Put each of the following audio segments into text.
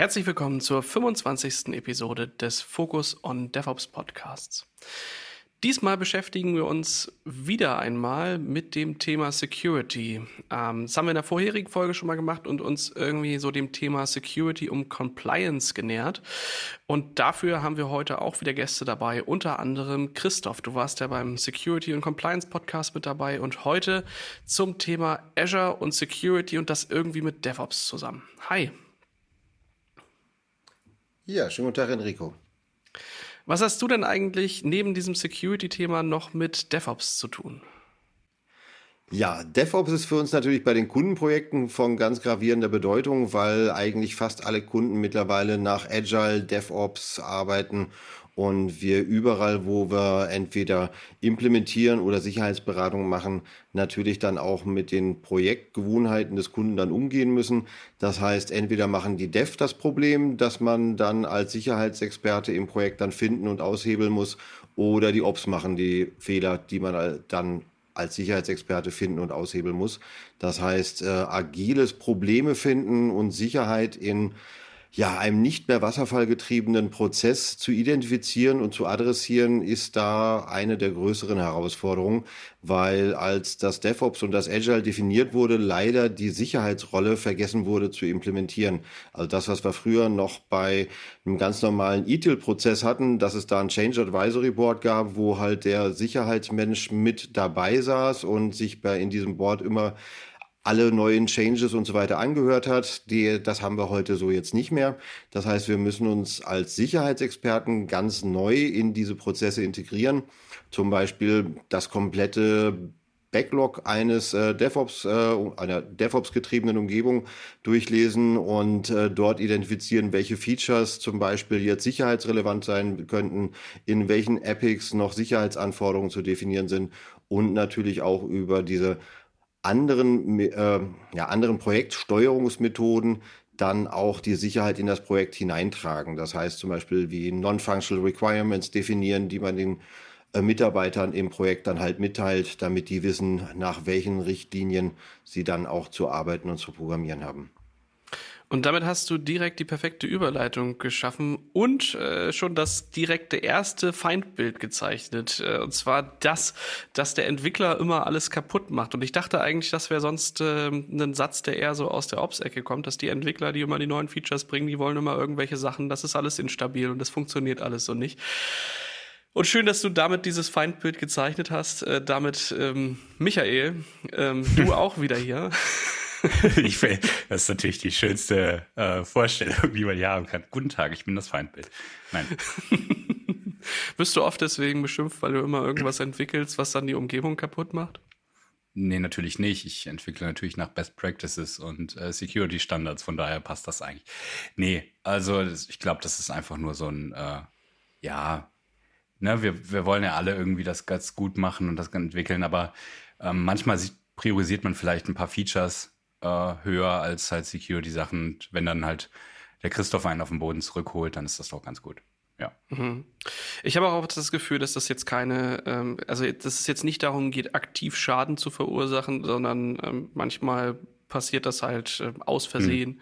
Herzlich willkommen zur 25. Episode des Focus on DevOps Podcasts. Diesmal beschäftigen wir uns wieder einmal mit dem Thema Security. Ähm, das haben wir in der vorherigen Folge schon mal gemacht und uns irgendwie so dem Thema Security um Compliance genähert. Und dafür haben wir heute auch wieder Gäste dabei, unter anderem Christoph. Du warst ja beim Security und Compliance Podcast mit dabei und heute zum Thema Azure und Security und das irgendwie mit DevOps zusammen. Hi. Ja, schönen guten Tag, Enrico. Was hast du denn eigentlich neben diesem Security-Thema noch mit DevOps zu tun? Ja, DevOps ist für uns natürlich bei den Kundenprojekten von ganz gravierender Bedeutung, weil eigentlich fast alle Kunden mittlerweile nach Agile DevOps arbeiten und wir überall, wo wir entweder implementieren oder Sicherheitsberatung machen, natürlich dann auch mit den Projektgewohnheiten des Kunden dann umgehen müssen. Das heißt, entweder machen die Dev das Problem, dass man dann als Sicherheitsexperte im Projekt dann finden und aushebeln muss, oder die Ops machen die Fehler, die man dann als Sicherheitsexperte finden und aushebeln muss. Das heißt, äh, agiles Probleme finden und Sicherheit in ja, einem nicht mehr wasserfallgetriebenen Prozess zu identifizieren und zu adressieren, ist da eine der größeren Herausforderungen, weil als das DevOps und das Agile definiert wurde, leider die Sicherheitsrolle vergessen wurde zu implementieren. Also das, was wir früher noch bei einem ganz normalen ETIL-Prozess hatten, dass es da ein Change Advisory Board gab, wo halt der Sicherheitsmensch mit dabei saß und sich bei in diesem Board immer alle neuen Changes und so weiter angehört hat. Die, das haben wir heute so jetzt nicht mehr. Das heißt, wir müssen uns als Sicherheitsexperten ganz neu in diese Prozesse integrieren. Zum Beispiel das komplette Backlog eines äh, DevOps, äh, einer DevOps-getriebenen Umgebung durchlesen und äh, dort identifizieren, welche Features zum Beispiel jetzt sicherheitsrelevant sein könnten, in welchen Epics noch Sicherheitsanforderungen zu definieren sind und natürlich auch über diese anderen, äh, ja, anderen Projektsteuerungsmethoden dann auch die Sicherheit in das Projekt hineintragen. Das heißt zum Beispiel wie Non-Functional Requirements definieren, die man den äh, Mitarbeitern im Projekt dann halt mitteilt, damit die wissen, nach welchen Richtlinien sie dann auch zu arbeiten und zu programmieren haben. Und damit hast du direkt die perfekte Überleitung geschaffen und äh, schon das direkte erste Feindbild gezeichnet. Äh, und zwar das, dass der Entwickler immer alles kaputt macht. Und ich dachte eigentlich, das wäre sonst äh, ein Satz, der eher so aus der Ops-Ecke kommt, dass die Entwickler, die immer die neuen Features bringen, die wollen immer irgendwelche Sachen, das ist alles instabil und das funktioniert alles so nicht. Und schön, dass du damit dieses Feindbild gezeichnet hast. Äh, damit, ähm, Michael, ähm, du auch wieder hier. ich find, das ist natürlich die schönste äh, Vorstellung, die man hier haben kann. Guten Tag, ich bin das Feindbild. Nein. Bist du oft deswegen beschimpft, weil du immer irgendwas entwickelst, was dann die Umgebung kaputt macht? Nee, natürlich nicht. Ich entwickle natürlich nach Best Practices und äh, Security Standards, von daher passt das eigentlich. Nee, also ich glaube, das ist einfach nur so ein, äh, ja, ne, wir, wir wollen ja alle irgendwie das ganz gut machen und das entwickeln, aber ähm, manchmal priorisiert man vielleicht ein paar Features äh, höher als halt Security-Sachen. Und wenn dann halt der Christoph einen auf den Boden zurückholt, dann ist das doch ganz gut. Ja. Mhm. Ich habe auch das Gefühl, dass das jetzt keine, ähm, also dass es jetzt nicht darum geht, aktiv Schaden zu verursachen, sondern ähm, manchmal passiert das halt äh, aus Versehen.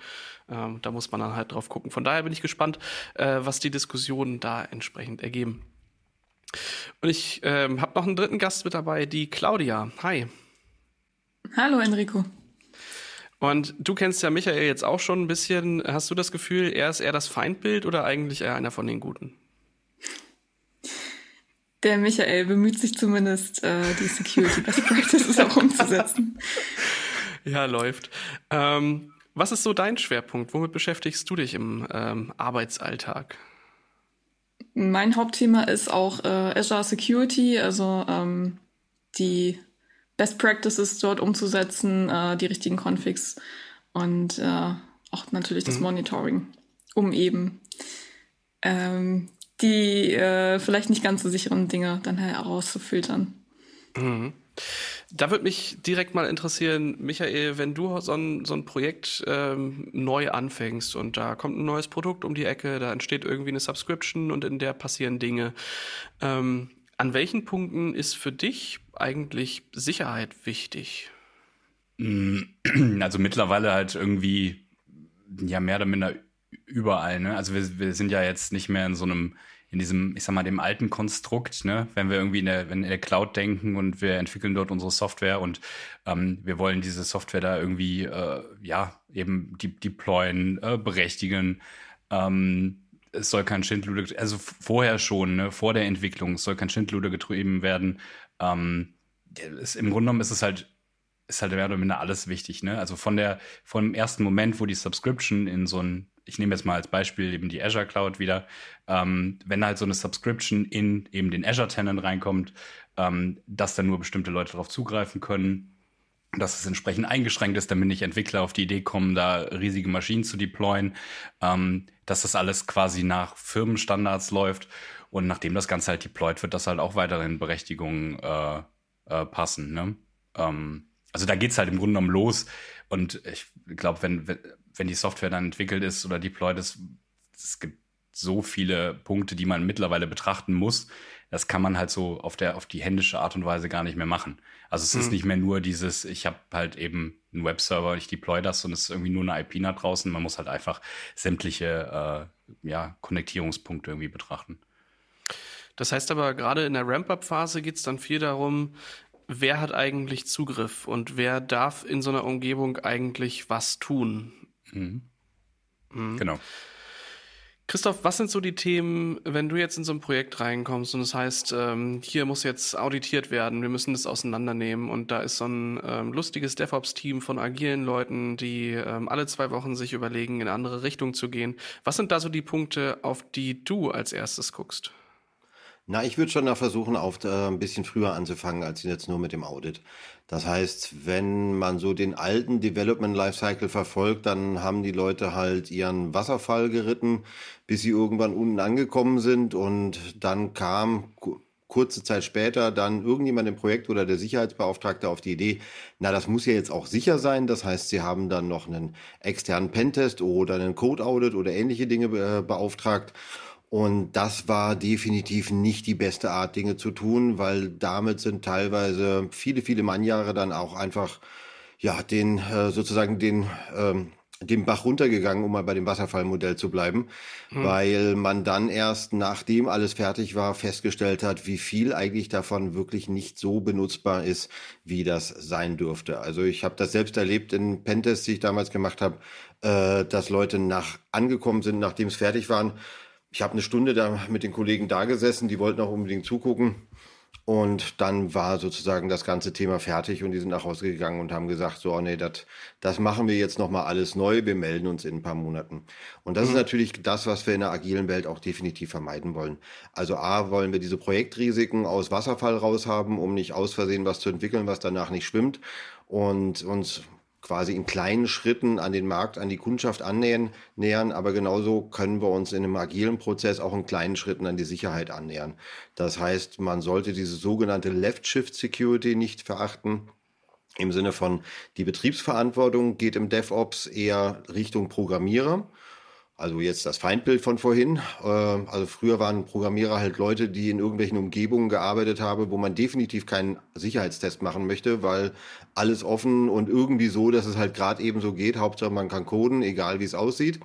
Mhm. Ähm, da muss man dann halt drauf gucken. Von daher bin ich gespannt, äh, was die Diskussionen da entsprechend ergeben. Und ich ähm, habe noch einen dritten Gast mit dabei, die Claudia. Hi. Hallo Enrico. Und du kennst ja Michael jetzt auch schon ein bisschen. Hast du das Gefühl, er ist eher das Feindbild oder eigentlich eher einer von den Guten? Der Michael bemüht sich zumindest, äh, die Security Best Practices auch umzusetzen. Ja, läuft. Ähm, was ist so dein Schwerpunkt? Womit beschäftigst du dich im ähm, Arbeitsalltag? Mein Hauptthema ist auch äh, Azure Security, also ähm, die Best Practices dort umzusetzen, äh, die richtigen Configs und äh, auch natürlich das mhm. Monitoring, um eben ähm, die äh, vielleicht nicht ganz so sicheren Dinge dann herauszufiltern. Mhm. Da würde mich direkt mal interessieren, Michael, wenn du so ein, so ein Projekt ähm, neu anfängst und da kommt ein neues Produkt um die Ecke, da entsteht irgendwie eine Subscription und in der passieren Dinge. Ähm, an welchen Punkten ist für dich eigentlich Sicherheit wichtig? Mm, also mittlerweile halt irgendwie ja mehr oder minder überall. Ne? Also wir, wir sind ja jetzt nicht mehr in so einem in diesem, ich sag mal, dem alten Konstrukt, ne, wenn wir irgendwie in der, in der Cloud denken und wir entwickeln dort unsere Software und ähm, wir wollen diese Software da irgendwie, äh, ja, eben de deployen, äh, berechtigen. Ähm, es soll kein Schindluder, also vorher schon, ne, vor der Entwicklung, es soll kein Schindluder getrieben werden. Ähm, es, Im Grunde genommen ist es halt ist halt mehr oder minder alles wichtig, ne? Also von der, vom ersten Moment, wo die Subscription in so ein ich nehme jetzt mal als Beispiel eben die Azure Cloud wieder, ähm, wenn halt so eine Subscription in eben den Azure Tenant reinkommt, ähm, dass dann nur bestimmte Leute darauf zugreifen können, dass es entsprechend eingeschränkt ist, damit nicht Entwickler auf die Idee kommen, da riesige Maschinen zu deployen, ähm, dass das alles quasi nach Firmenstandards läuft und nachdem das Ganze halt deployed wird, dass halt auch weiterhin Berechtigungen äh, äh, passen. Ne? Ähm, also da geht es halt im Grunde genommen los und ich glaube, wenn, wenn die Software dann entwickelt ist oder deployed ist, es gibt so viele Punkte, die man mittlerweile betrachten muss. Das kann man halt so auf der auf die händische Art und Weise gar nicht mehr machen. Also es mhm. ist nicht mehr nur dieses, ich habe halt eben einen Webserver, ich deploy das und es ist irgendwie nur eine IP nach draußen. Man muss halt einfach sämtliche äh, ja, Konnektierungspunkte irgendwie betrachten. Das heißt aber, gerade in der Ramp-Up-Phase geht es dann viel darum, wer hat eigentlich Zugriff und wer darf in so einer Umgebung eigentlich was tun. Mhm. Mhm. Genau. Christoph, was sind so die Themen, wenn du jetzt in so ein Projekt reinkommst und das heißt, ähm, hier muss jetzt auditiert werden, wir müssen das auseinandernehmen und da ist so ein ähm, lustiges DevOps-Team von agilen Leuten, die ähm, alle zwei Wochen sich überlegen, in eine andere Richtung zu gehen. Was sind da so die Punkte, auf die du als erstes guckst? Na, ich würde schon da versuchen, auf, äh, ein bisschen früher anzufangen, als jetzt nur mit dem Audit. Das heißt, wenn man so den alten Development Lifecycle verfolgt, dann haben die Leute halt ihren Wasserfall geritten, bis sie irgendwann unten angekommen sind und dann kam kurze Zeit später dann irgendjemand im Projekt oder der Sicherheitsbeauftragte auf die Idee, na, das muss ja jetzt auch sicher sein. Das heißt, sie haben dann noch einen externen Pentest oder einen Code Audit oder ähnliche Dinge äh, beauftragt. Und das war definitiv nicht die beste Art, Dinge zu tun, weil damit sind teilweise viele, viele Mannjahre dann auch einfach, ja, den, äh, sozusagen den, ähm, den Bach runtergegangen, um mal bei dem Wasserfallmodell zu bleiben, hm. weil man dann erst nachdem alles fertig war, festgestellt hat, wie viel eigentlich davon wirklich nicht so benutzbar ist, wie das sein dürfte. Also ich habe das selbst erlebt in Pentests, die ich damals gemacht habe, äh, dass Leute nach angekommen sind, nachdem es fertig waren, ich habe eine Stunde da mit den Kollegen da gesessen, die wollten auch unbedingt zugucken. Und dann war sozusagen das ganze Thema fertig und die sind nach Hause gegangen und haben gesagt, so, oh nee, dat, das machen wir jetzt nochmal alles neu, wir melden uns in ein paar Monaten. Und das mhm. ist natürlich das, was wir in der agilen Welt auch definitiv vermeiden wollen. Also A, wollen wir diese Projektrisiken aus Wasserfall raushaben, um nicht aus Versehen was zu entwickeln, was danach nicht schwimmt und uns quasi in kleinen Schritten an den Markt, an die Kundschaft annähern, nähern, aber genauso können wir uns in einem agilen Prozess auch in kleinen Schritten an die Sicherheit annähern. Das heißt, man sollte diese sogenannte Left-Shift-Security nicht verachten. Im Sinne von, die Betriebsverantwortung geht im DevOps eher Richtung Programmierer. Also jetzt das Feindbild von vorhin. Äh, also früher waren Programmierer halt Leute, die in irgendwelchen Umgebungen gearbeitet haben, wo man definitiv keinen Sicherheitstest machen möchte, weil alles offen und irgendwie so, dass es halt gerade eben so geht. Hauptsache man kann coden, egal wie es aussieht.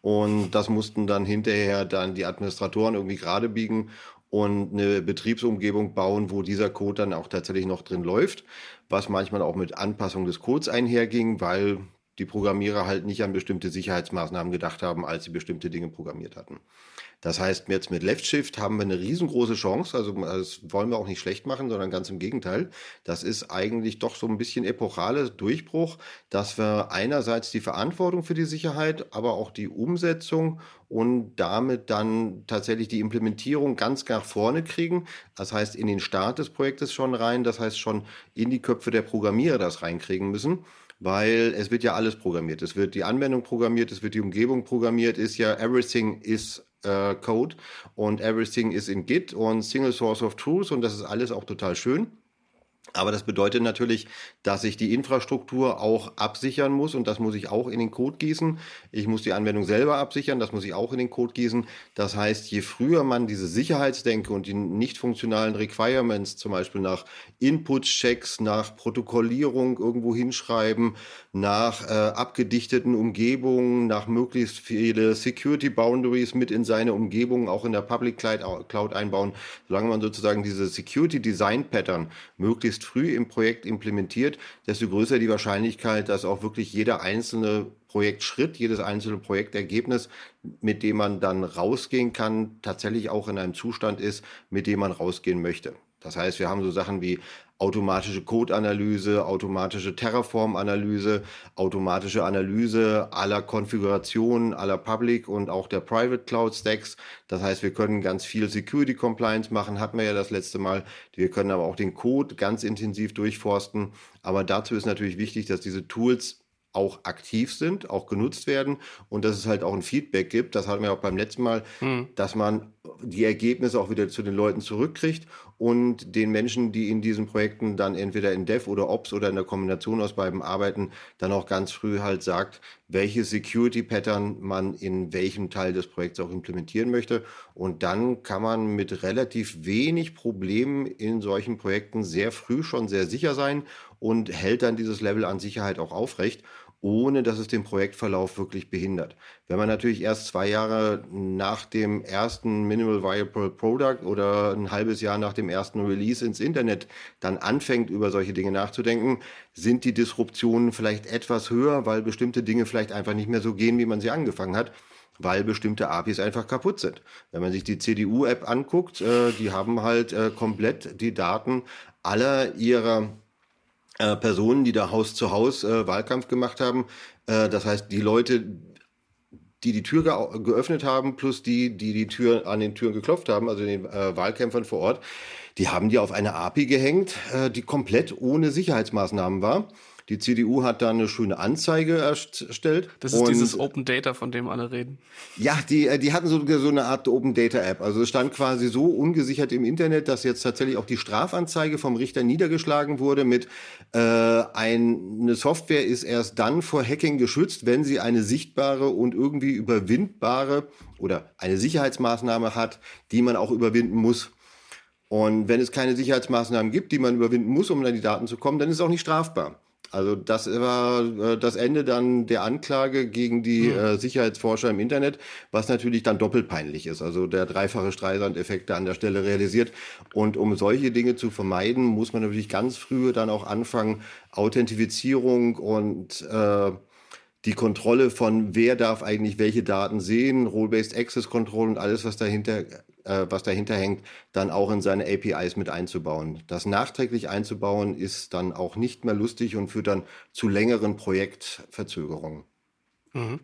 Und das mussten dann hinterher dann die Administratoren irgendwie gerade biegen und eine Betriebsumgebung bauen, wo dieser Code dann auch tatsächlich noch drin läuft, was manchmal auch mit Anpassung des Codes einherging, weil die Programmierer halt nicht an bestimmte Sicherheitsmaßnahmen gedacht haben, als sie bestimmte Dinge programmiert hatten. Das heißt, jetzt mit Left Shift haben wir eine riesengroße Chance. Also das wollen wir auch nicht schlecht machen, sondern ganz im Gegenteil. Das ist eigentlich doch so ein bisschen epochale Durchbruch, dass wir einerseits die Verantwortung für die Sicherheit, aber auch die Umsetzung und damit dann tatsächlich die Implementierung ganz nach vorne kriegen. Das heißt, in den Start des Projektes schon rein. Das heißt, schon in die Köpfe der Programmierer das reinkriegen müssen weil es wird ja alles programmiert. Es wird die Anwendung programmiert, es wird die Umgebung programmiert, ist ja everything is äh, Code und everything is in Git und Single Source of Truth und das ist alles auch total schön. Aber das bedeutet natürlich, dass ich die Infrastruktur auch absichern muss und das muss ich auch in den Code gießen. Ich muss die Anwendung selber absichern, das muss ich auch in den Code gießen. Das heißt, je früher man diese Sicherheitsdenke und die nicht funktionalen Requirements, zum Beispiel nach Input-Checks, nach Protokollierung irgendwo hinschreiben, nach äh, abgedichteten Umgebungen, nach möglichst viele Security Boundaries mit in seine Umgebung, auch in der Public Cloud einbauen, solange man sozusagen diese Security Design Pattern möglichst früh im Projekt implementiert, desto größer die Wahrscheinlichkeit, dass auch wirklich jeder einzelne Projektschritt, jedes einzelne Projektergebnis, mit dem man dann rausgehen kann, tatsächlich auch in einem Zustand ist, mit dem man rausgehen möchte. Das heißt, wir haben so Sachen wie automatische Code-Analyse, automatische Terraform-Analyse, automatische Analyse aller Konfigurationen, aller Public und auch der Private Cloud Stacks. Das heißt, wir können ganz viel Security Compliance machen, hatten wir ja das letzte Mal. Wir können aber auch den Code ganz intensiv durchforsten. Aber dazu ist natürlich wichtig, dass diese Tools auch aktiv sind, auch genutzt werden und dass es halt auch ein Feedback gibt. Das hatten wir auch beim letzten Mal, mhm. dass man die Ergebnisse auch wieder zu den Leuten zurückkriegt und den Menschen, die in diesen Projekten dann entweder in Dev oder Ops oder in der Kombination aus beiden arbeiten, dann auch ganz früh halt sagt, welche Security Pattern man in welchem Teil des Projekts auch implementieren möchte. Und dann kann man mit relativ wenig Problemen in solchen Projekten sehr früh schon sehr sicher sein und hält dann dieses Level an Sicherheit auch aufrecht ohne dass es den Projektverlauf wirklich behindert. Wenn man natürlich erst zwei Jahre nach dem ersten Minimal Viable Product oder ein halbes Jahr nach dem ersten Release ins Internet dann anfängt, über solche Dinge nachzudenken, sind die Disruptionen vielleicht etwas höher, weil bestimmte Dinge vielleicht einfach nicht mehr so gehen, wie man sie angefangen hat weil bestimmte APIs einfach kaputt sind. Wenn man sich die CDU-App anguckt, äh, die haben halt äh, komplett die Daten aller ihrer äh, Personen, die da Haus zu Haus äh, Wahlkampf gemacht haben. Äh, das heißt, die Leute, die die Tür ge geöffnet haben, plus die, die die Tür an den Türen geklopft haben, also den äh, Wahlkämpfern vor Ort, die haben die auf eine API gehängt, äh, die komplett ohne Sicherheitsmaßnahmen war. Die CDU hat da eine schöne Anzeige erstellt. Das ist dieses Open Data, von dem alle reden. Ja, die, äh, die hatten so, so eine Art Open Data App. Also es stand quasi so ungesichert im Internet, dass jetzt tatsächlich auch die Strafanzeige vom Richter niedergeschlagen wurde mit äh, ein, eine Software ist erst dann vor Hacking geschützt, wenn sie eine sichtbare und irgendwie überwindbare oder eine Sicherheitsmaßnahme hat, die man auch überwinden muss. Und wenn es keine Sicherheitsmaßnahmen gibt, die man überwinden muss, um an die Daten zu kommen, dann ist es auch nicht strafbar. Also das war äh, das Ende dann der Anklage gegen die mhm. äh, Sicherheitsforscher im Internet, was natürlich dann doppelt peinlich ist. Also der dreifache Streisand-Effekt an der Stelle realisiert. Und um solche Dinge zu vermeiden, muss man natürlich ganz früh dann auch anfangen, Authentifizierung und äh, die Kontrolle von wer darf eigentlich welche Daten sehen, Role-Based Access Control und alles, was dahinter äh, was dahinter hängt, dann auch in seine APIs mit einzubauen. Das nachträglich einzubauen ist dann auch nicht mehr lustig und führt dann zu längeren Projektverzögerungen. Mhm.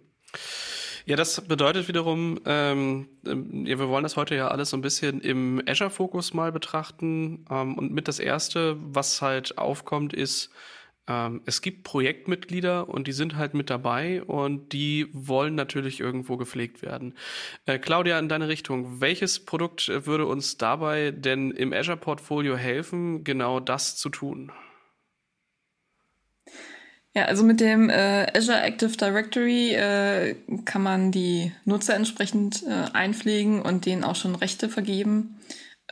Ja, das bedeutet wiederum, ähm, ähm, ja, wir wollen das heute ja alles so ein bisschen im Azure-Fokus mal betrachten. Ähm, und mit das Erste, was halt aufkommt, ist, ähm, es gibt Projektmitglieder und die sind halt mit dabei und die wollen natürlich irgendwo gepflegt werden. Äh, Claudia, in deine Richtung, welches Produkt würde uns dabei denn im Azure-Portfolio helfen, genau das zu tun? Ja, also mit dem äh, Azure Active Directory äh, kann man die Nutzer entsprechend äh, einpflegen und denen auch schon Rechte vergeben.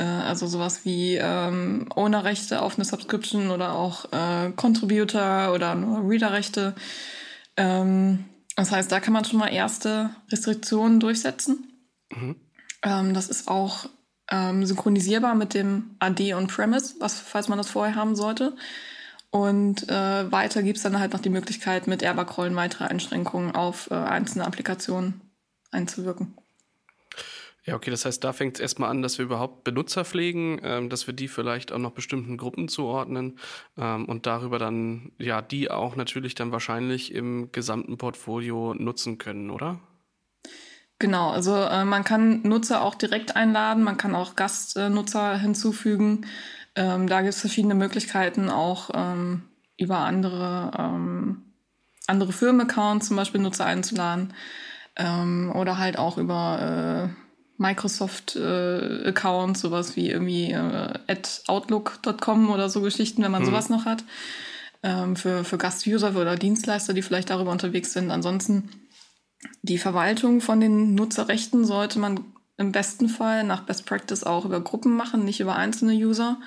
Äh, also sowas wie ähm, Owner-Rechte auf eine Subscription oder auch äh, Contributor oder nur Reader-Rechte. Ähm, das heißt, da kann man schon mal erste Restriktionen durchsetzen. Mhm. Ähm, das ist auch ähm, synchronisierbar mit dem AD und Premise, was, falls man das vorher haben sollte. Und äh, weiter gibt es dann halt noch die Möglichkeit, mit Airbag-Rollen weitere Einschränkungen auf äh, einzelne Applikationen einzuwirken. Ja, okay, das heißt, da fängt es erstmal an, dass wir überhaupt Benutzer pflegen, ähm, dass wir die vielleicht auch noch bestimmten Gruppen zuordnen ähm, und darüber dann, ja, die auch natürlich dann wahrscheinlich im gesamten Portfolio nutzen können, oder? Genau, also äh, man kann Nutzer auch direkt einladen, man kann auch Gastnutzer hinzufügen. Ähm, da gibt es verschiedene Möglichkeiten, auch ähm, über andere, ähm, andere Firmenaccounts zum Beispiel Nutzer einzuladen ähm, oder halt auch über äh, Microsoft-Accounts, äh, sowas wie irgendwie äh, at outlook.com oder so Geschichten, wenn man hm. sowas noch hat. Ähm, für, für Gastuser oder Dienstleister, die vielleicht darüber unterwegs sind. Ansonsten die Verwaltung von den Nutzerrechten sollte man im besten Fall nach Best Practice auch über Gruppen machen, nicht über einzelne User.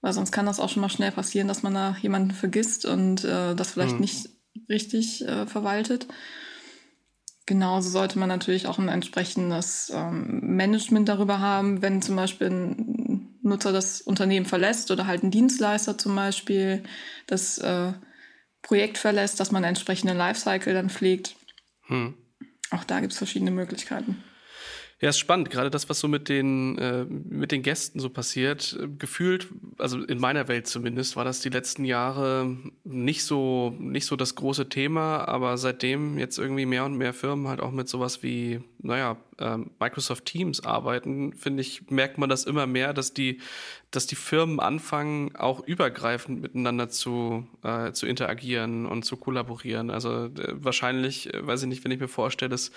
Weil sonst kann das auch schon mal schnell passieren, dass man da jemanden vergisst und äh, das vielleicht hm. nicht richtig äh, verwaltet. Genauso sollte man natürlich auch ein entsprechendes ähm, Management darüber haben, wenn zum Beispiel ein Nutzer das Unternehmen verlässt oder halt ein Dienstleister zum Beispiel das äh, Projekt verlässt, dass man einen entsprechenden Lifecycle dann pflegt. Hm. Auch da gibt es verschiedene Möglichkeiten. Ja, ist spannend, gerade das, was so mit den, äh, mit den Gästen so passiert. Gefühlt, also in meiner Welt zumindest, war das die letzten Jahre nicht so, nicht so das große Thema, aber seitdem jetzt irgendwie mehr und mehr Firmen halt auch mit sowas wie, naja, äh, Microsoft Teams arbeiten, finde ich, merkt man das immer mehr, dass die, dass die Firmen anfangen, auch übergreifend miteinander zu, äh, zu interagieren und zu kollaborieren. Also äh, wahrscheinlich, äh, weiß ich nicht, wenn ich mir vorstelle, dass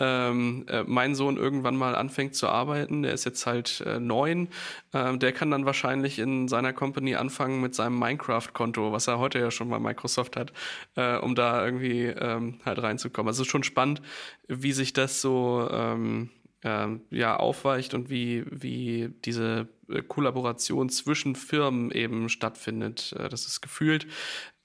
ähm, äh, mein Sohn irgendwann mal anfängt zu arbeiten, der ist jetzt halt äh, neun, äh, der kann dann wahrscheinlich in seiner Company anfangen mit seinem Minecraft-Konto, was er heute ja schon bei Microsoft hat, äh, um da irgendwie ähm, halt reinzukommen. Also schon spannend, wie sich das so ähm, ähm, ja, aufweicht und wie, wie diese äh, Kollaboration zwischen Firmen eben stattfindet. Äh, das ist gefühlt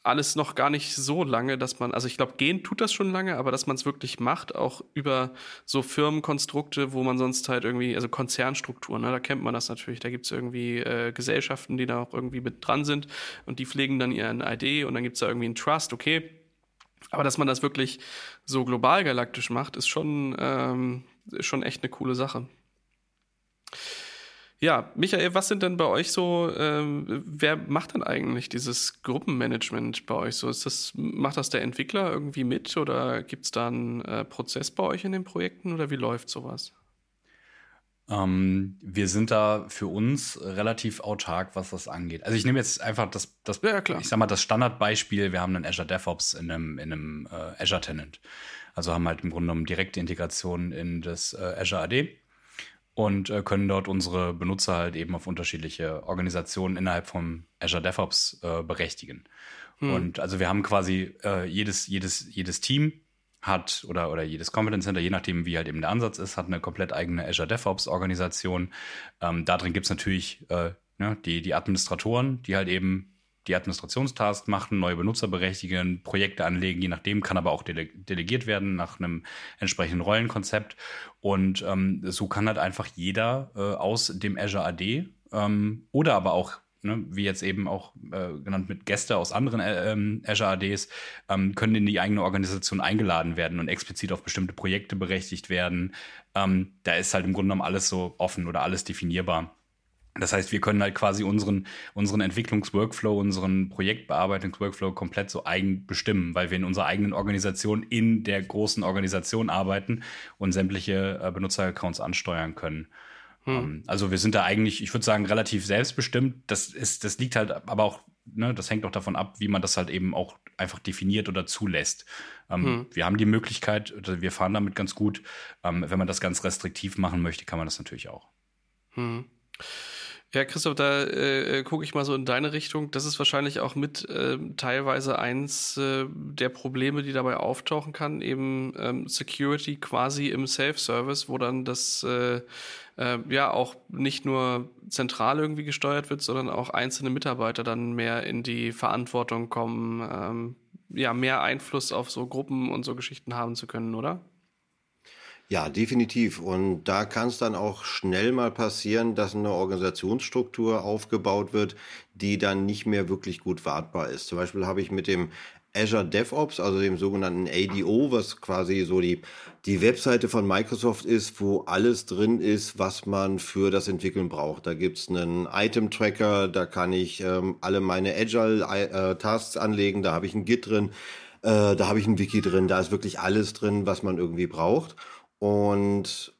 alles noch gar nicht so lange, dass man, also ich glaube, gehen tut das schon lange, aber dass man es wirklich macht, auch über so Firmenkonstrukte, wo man sonst halt irgendwie, also Konzernstrukturen, ne, da kennt man das natürlich, da gibt's irgendwie äh, Gesellschaften, die da auch irgendwie mit dran sind und die pflegen dann ihren ID und dann gibt's da irgendwie einen Trust, okay. Aber dass man das wirklich so global galaktisch macht, ist schon, ähm, ist schon echt eine coole Sache. Ja, Michael, was sind denn bei euch so, ähm, wer macht denn eigentlich dieses Gruppenmanagement bei euch so? Ist das, macht das der Entwickler irgendwie mit oder gibt es da einen äh, Prozess bei euch in den Projekten oder wie läuft sowas? Ähm, wir sind da für uns relativ autark, was das angeht. Also ich nehme jetzt einfach das, das ja, klar. ich sag mal, das Standardbeispiel, wir haben einen Azure DevOps in einem, in einem äh, Azure Tenant. Also haben halt im Grunde genommen direkte Integration in das äh, Azure AD und äh, können dort unsere Benutzer halt eben auf unterschiedliche Organisationen innerhalb vom Azure DevOps äh, berechtigen. Hm. Und also wir haben quasi äh, jedes, jedes, jedes Team hat oder, oder jedes Competence Center, je nachdem, wie halt eben der Ansatz ist, hat eine komplett eigene Azure DevOps Organisation. Ähm, da drin gibt's natürlich äh, ne, die, die Administratoren, die halt eben die Administrationstask machen, neue Benutzer berechtigen, Projekte anlegen, je nachdem, kann aber auch dele delegiert werden nach einem entsprechenden Rollenkonzept. Und ähm, so kann halt einfach jeder äh, aus dem Azure AD ähm, oder aber auch Ne, wie jetzt eben auch äh, genannt mit Gäste aus anderen äh, ähm, Azure ADs, ähm, können in die eigene Organisation eingeladen werden und explizit auf bestimmte Projekte berechtigt werden. Ähm, da ist halt im Grunde genommen alles so offen oder alles definierbar. Das heißt, wir können halt quasi unseren, unseren Entwicklungsworkflow, unseren Projektbearbeitungsworkflow komplett so eigen bestimmen, weil wir in unserer eigenen Organisation in der großen Organisation arbeiten und sämtliche äh, Benutzeraccounts ansteuern können. Hm. Ähm, also wir sind da eigentlich, ich würde sagen, relativ selbstbestimmt. Das ist, das liegt halt aber auch, ne, das hängt auch davon ab, wie man das halt eben auch einfach definiert oder zulässt. Ähm, hm. Wir haben die Möglichkeit, wir fahren damit ganz gut. Ähm, wenn man das ganz restriktiv machen möchte, kann man das natürlich auch. Hm. Ja, Christoph, da äh, äh, gucke ich mal so in deine Richtung. Das ist wahrscheinlich auch mit äh, teilweise eins äh, der Probleme, die dabei auftauchen kann, eben ähm, Security quasi im Self-Service, wo dann das äh, äh, ja auch nicht nur zentral irgendwie gesteuert wird, sondern auch einzelne Mitarbeiter dann mehr in die Verantwortung kommen, ähm, ja, mehr Einfluss auf so Gruppen und so Geschichten haben zu können, oder? Ja, definitiv. Und da kann es dann auch schnell mal passieren, dass eine Organisationsstruktur aufgebaut wird, die dann nicht mehr wirklich gut wartbar ist. Zum Beispiel habe ich mit dem Azure DevOps, also dem sogenannten ADO, was quasi so die, die Webseite von Microsoft ist, wo alles drin ist, was man für das Entwickeln braucht. Da gibt's einen Item-Tracker, da kann ich ähm, alle meine Agile-Tasks äh, anlegen, da habe ich ein Git drin, äh, da habe ich ein Wiki drin, da ist wirklich alles drin, was man irgendwie braucht. Und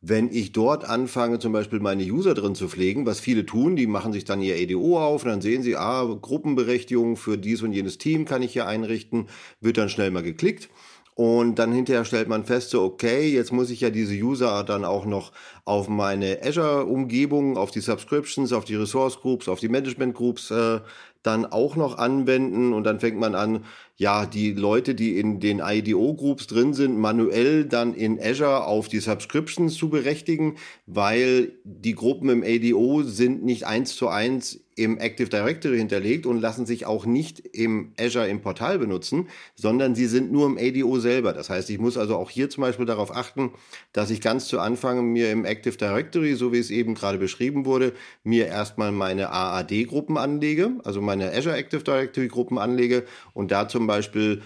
wenn ich dort anfange, zum Beispiel meine User drin zu pflegen, was viele tun, die machen sich dann ihr EDO auf und dann sehen sie, ah, Gruppenberechtigung für dies und jenes Team kann ich hier einrichten, wird dann schnell mal geklickt. Und dann hinterher stellt man fest, so, okay, jetzt muss ich ja diese User dann auch noch auf meine Azure-Umgebung, auf die Subscriptions, auf die Resource Groups, auf die Management Groups äh, dann auch noch anwenden. Und dann fängt man an, ja, die Leute, die in den IDO-Groups drin sind, manuell dann in Azure auf die Subscriptions zu berechtigen, weil die Gruppen im ADO sind nicht eins zu eins im Active Directory hinterlegt und lassen sich auch nicht im Azure im Portal benutzen, sondern sie sind nur im ADO selber. Das heißt, ich muss also auch hier zum Beispiel darauf achten, dass ich ganz zu Anfang mir im Active Directory, so wie es eben gerade beschrieben wurde, mir erstmal meine AAD-Gruppen anlege, also meine Azure Active Directory Gruppen anlege und da zum Beispiel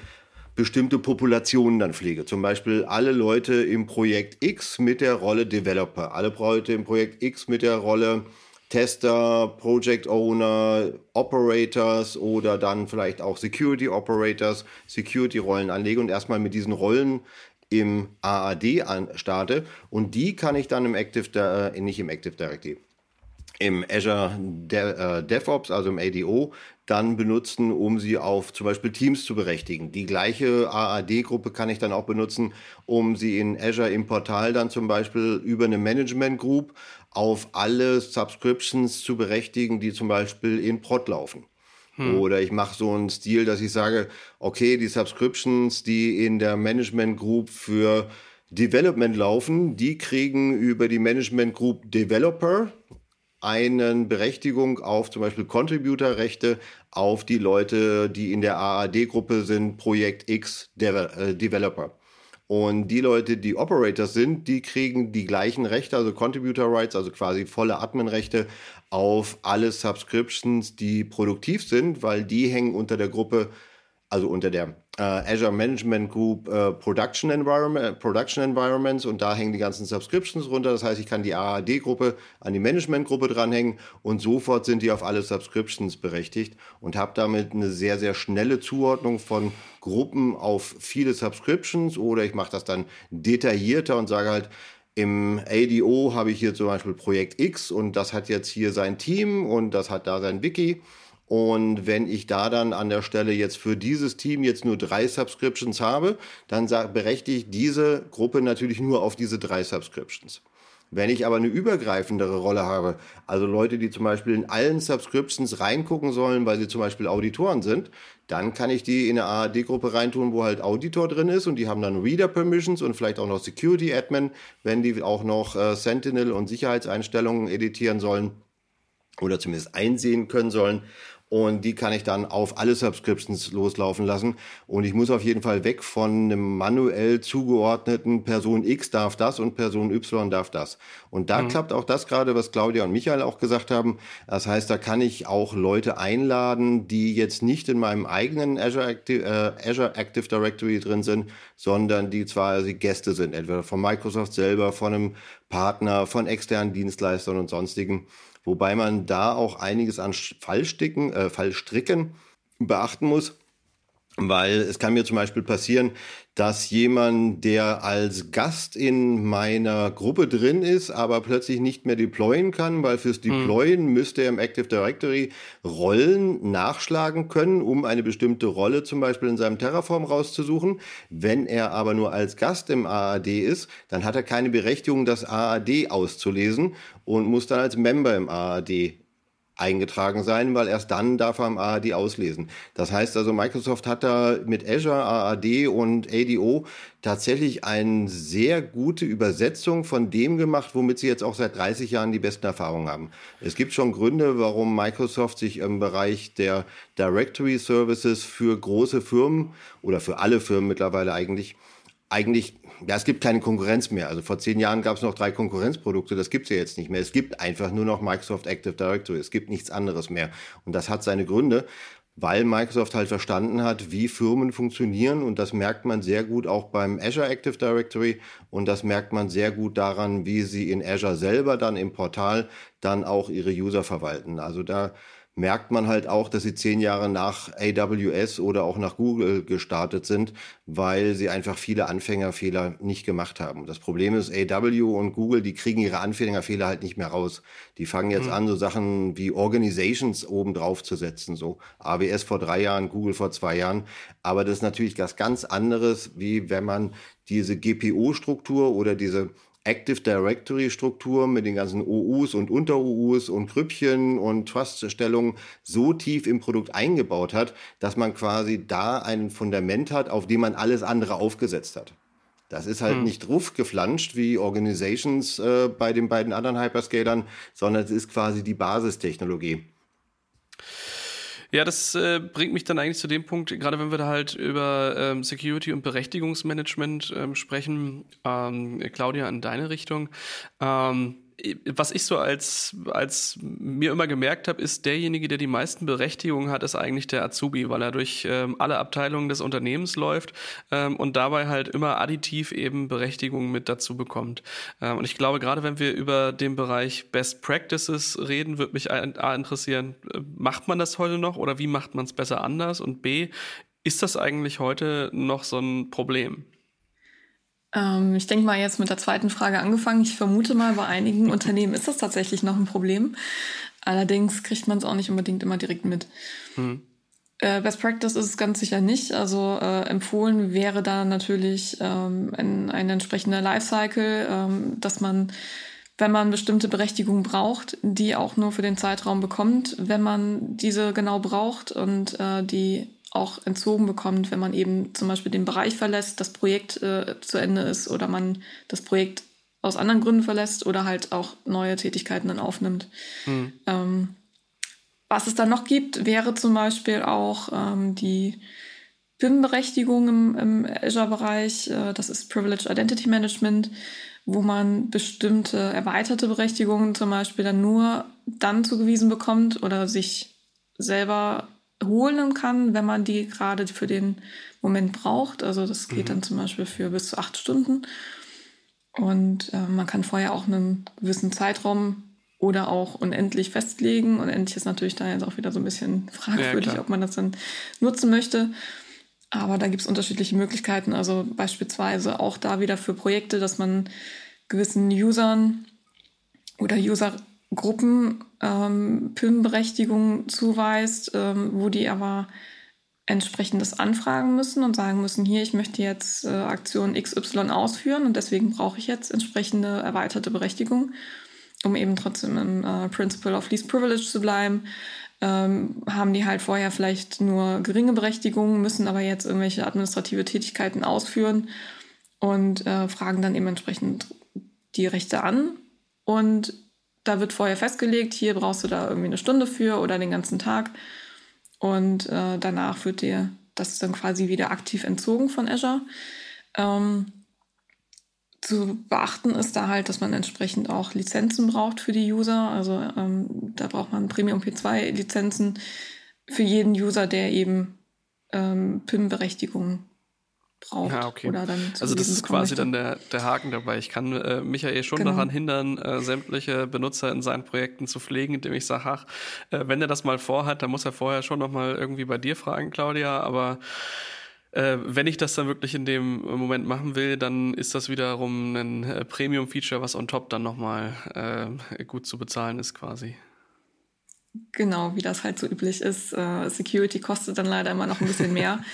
bestimmte Populationen dann pflege. Zum Beispiel alle Leute im Projekt X mit der Rolle Developer, alle Leute im Projekt X mit der Rolle Tester, Project Owner, Operators oder dann vielleicht auch Security Operators, Security-Rollen anlege und erstmal mit diesen Rollen im AAD starte. Und die kann ich dann im Active, äh, nicht im Active Directory, im Azure De äh, DevOps, also im ADO, dann benutzen, um sie auf zum Beispiel Teams zu berechtigen. Die gleiche AAD-Gruppe kann ich dann auch benutzen, um sie in Azure im Portal dann zum Beispiel über eine Management Group auf alle Subscriptions zu berechtigen, die zum Beispiel in Prod laufen. Hm. Oder ich mache so einen Stil, dass ich sage, okay, die Subscriptions, die in der Management Group für Development laufen, die kriegen über die Management Group Developer eine Berechtigung auf zum Beispiel Contributor-Rechte auf die Leute, die in der AAD-Gruppe sind, Projekt X äh, Developer. Und die Leute, die Operators sind, die kriegen die gleichen Rechte, also Contributor Rights, also quasi volle Admin-Rechte auf alle Subscriptions, die produktiv sind, weil die hängen unter der Gruppe also unter der Azure Management Group äh, Production, Environment, Production Environments und da hängen die ganzen Subscriptions runter. Das heißt, ich kann die AAD-Gruppe an die Management-Gruppe dranhängen und sofort sind die auf alle Subscriptions berechtigt und habe damit eine sehr, sehr schnelle Zuordnung von Gruppen auf viele Subscriptions oder ich mache das dann detaillierter und sage halt, im ADO habe ich hier zum Beispiel Projekt X und das hat jetzt hier sein Team und das hat da sein Wiki und wenn ich da dann an der Stelle jetzt für dieses Team jetzt nur drei Subscriptions habe, dann berechtige ich diese Gruppe natürlich nur auf diese drei Subscriptions. Wenn ich aber eine übergreifendere Rolle habe, also Leute, die zum Beispiel in allen Subscriptions reingucken sollen, weil sie zum Beispiel Auditoren sind, dann kann ich die in eine ARD-Gruppe reintun, wo halt Auditor drin ist und die haben dann Reader Permissions und vielleicht auch noch Security Admin, wenn die auch noch äh, Sentinel und Sicherheitseinstellungen editieren sollen oder zumindest einsehen können sollen und die kann ich dann auf alle Subscriptions loslaufen lassen. Und ich muss auf jeden Fall weg von einem manuell zugeordneten Person X darf das und Person Y darf das. Und da mhm. klappt auch das gerade, was Claudia und Michael auch gesagt haben. Das heißt, da kann ich auch Leute einladen, die jetzt nicht in meinem eigenen Azure Active, äh, Azure Active Directory drin sind, sondern die zwar also Gäste sind, entweder von Microsoft selber, von einem Partner, von externen Dienstleistern und sonstigen wobei man da auch einiges an Fallsticken, äh, Fallstricken beachten muss. Weil es kann mir zum Beispiel passieren, dass jemand, der als Gast in meiner Gruppe drin ist, aber plötzlich nicht mehr deployen kann, weil fürs hm. Deployen hm. müsste er im Active Directory Rollen nachschlagen können, um eine bestimmte Rolle zum Beispiel in seinem Terraform rauszusuchen. Wenn er aber nur als Gast im AAD ist, dann hat er keine Berechtigung, das AAD auszulesen und muss dann als Member im AAD eingetragen sein, weil erst dann darf er am AAD auslesen. Das heißt also, Microsoft hat da mit Azure, AAD und ADO tatsächlich eine sehr gute Übersetzung von dem gemacht, womit sie jetzt auch seit 30 Jahren die besten Erfahrungen haben. Es gibt schon Gründe, warum Microsoft sich im Bereich der Directory Services für große Firmen oder für alle Firmen mittlerweile eigentlich eigentlich, ja, es gibt keine Konkurrenz mehr. Also vor zehn Jahren gab es noch drei Konkurrenzprodukte, das gibt es ja jetzt nicht mehr. Es gibt einfach nur noch Microsoft Active Directory, es gibt nichts anderes mehr. Und das hat seine Gründe, weil Microsoft halt verstanden hat, wie Firmen funktionieren und das merkt man sehr gut auch beim Azure Active Directory und das merkt man sehr gut daran, wie sie in Azure selber dann im Portal dann auch ihre User verwalten. Also da merkt man halt auch, dass sie zehn Jahre nach AWS oder auch nach Google gestartet sind, weil sie einfach viele Anfängerfehler nicht gemacht haben. Das Problem ist, AW und Google, die kriegen ihre Anfängerfehler halt nicht mehr raus. Die fangen jetzt mhm. an, so Sachen wie Organizations oben drauf zu setzen, so AWS vor drei Jahren, Google vor zwei Jahren. Aber das ist natürlich was ganz anderes, wie wenn man diese GPO-Struktur oder diese Active Directory Struktur mit den ganzen OUs und Unter-OUs und Grüppchen und Trust-Stellungen so tief im Produkt eingebaut hat, dass man quasi da ein Fundament hat, auf dem man alles andere aufgesetzt hat. Das ist halt hm. nicht geflanscht wie Organizations äh, bei den beiden anderen Hyperscalern, sondern es ist quasi die Basistechnologie. Ja, das äh, bringt mich dann eigentlich zu dem Punkt, gerade wenn wir da halt über ähm, Security und Berechtigungsmanagement ähm, sprechen, ähm, Claudia, in deine Richtung. Ähm, was ich so als, als mir immer gemerkt habe, ist derjenige, der die meisten Berechtigungen hat, ist eigentlich der Azubi, weil er durch ähm, alle Abteilungen des Unternehmens läuft ähm, und dabei halt immer additiv eben Berechtigungen mit dazu bekommt. Ähm, und ich glaube, gerade wenn wir über den Bereich Best Practices reden, würde mich A interessieren, äh, macht man das heute noch oder wie macht man es besser anders? Und B, ist das eigentlich heute noch so ein Problem? Ähm, ich denke mal jetzt mit der zweiten Frage angefangen. Ich vermute mal, bei einigen Unternehmen ist das tatsächlich noch ein Problem. Allerdings kriegt man es auch nicht unbedingt immer direkt mit. Hm. Äh, Best Practice ist es ganz sicher nicht. Also äh, empfohlen wäre da natürlich ähm, ein, ein entsprechender Lifecycle, ähm, dass man, wenn man bestimmte Berechtigungen braucht, die auch nur für den Zeitraum bekommt, wenn man diese genau braucht und äh, die auch entzogen bekommt, wenn man eben zum Beispiel den Bereich verlässt, das Projekt äh, zu Ende ist oder man das Projekt aus anderen Gründen verlässt oder halt auch neue Tätigkeiten dann aufnimmt. Mhm. Ähm, was es dann noch gibt, wäre zum Beispiel auch ähm, die PIM-Berechtigung im, im Azure-Bereich. Äh, das ist Privileged Identity Management, wo man bestimmte erweiterte Berechtigungen zum Beispiel dann nur dann zugewiesen bekommt oder sich selber holen kann, wenn man die gerade für den Moment braucht. Also das geht mhm. dann zum Beispiel für bis zu acht Stunden. Und äh, man kann vorher auch einen gewissen Zeitraum oder auch unendlich festlegen. Unendlich ist natürlich da jetzt auch wieder so ein bisschen fragwürdig, ja, ob man das dann nutzen möchte. Aber da gibt es unterschiedliche Möglichkeiten. Also beispielsweise auch da wieder für Projekte, dass man gewissen Usern oder User Gruppen ähm, PIM-Berechtigung zuweist, ähm, wo die aber entsprechendes anfragen müssen und sagen müssen, hier, ich möchte jetzt äh, Aktion XY ausführen und deswegen brauche ich jetzt entsprechende erweiterte Berechtigung, um eben trotzdem im äh, Principle of Least Privilege zu bleiben. Ähm, haben die halt vorher vielleicht nur geringe Berechtigungen, müssen aber jetzt irgendwelche administrative Tätigkeiten ausführen und äh, fragen dann eben entsprechend die Rechte an. Und da wird vorher festgelegt, hier brauchst du da irgendwie eine Stunde für oder den ganzen Tag. Und äh, danach wird dir das dann quasi wieder aktiv entzogen von Azure. Ähm, zu beachten ist da halt, dass man entsprechend auch Lizenzen braucht für die User. Also ähm, da braucht man Premium P2 Lizenzen für jeden User, der eben ähm, PIM-Berechtigungen braucht. Ja, okay. Also das ist quasi dann der, der Haken dabei. Ich kann äh, Michael schon genau. daran hindern, äh, sämtliche Benutzer in seinen Projekten zu pflegen, indem ich sage, ach, äh, wenn er das mal vorhat, dann muss er vorher schon nochmal irgendwie bei dir fragen, Claudia, aber äh, wenn ich das dann wirklich in dem Moment machen will, dann ist das wiederum ein äh, Premium-Feature, was on top dann nochmal äh, gut zu bezahlen ist quasi. Genau, wie das halt so üblich ist. Äh, Security kostet dann leider immer noch ein bisschen mehr.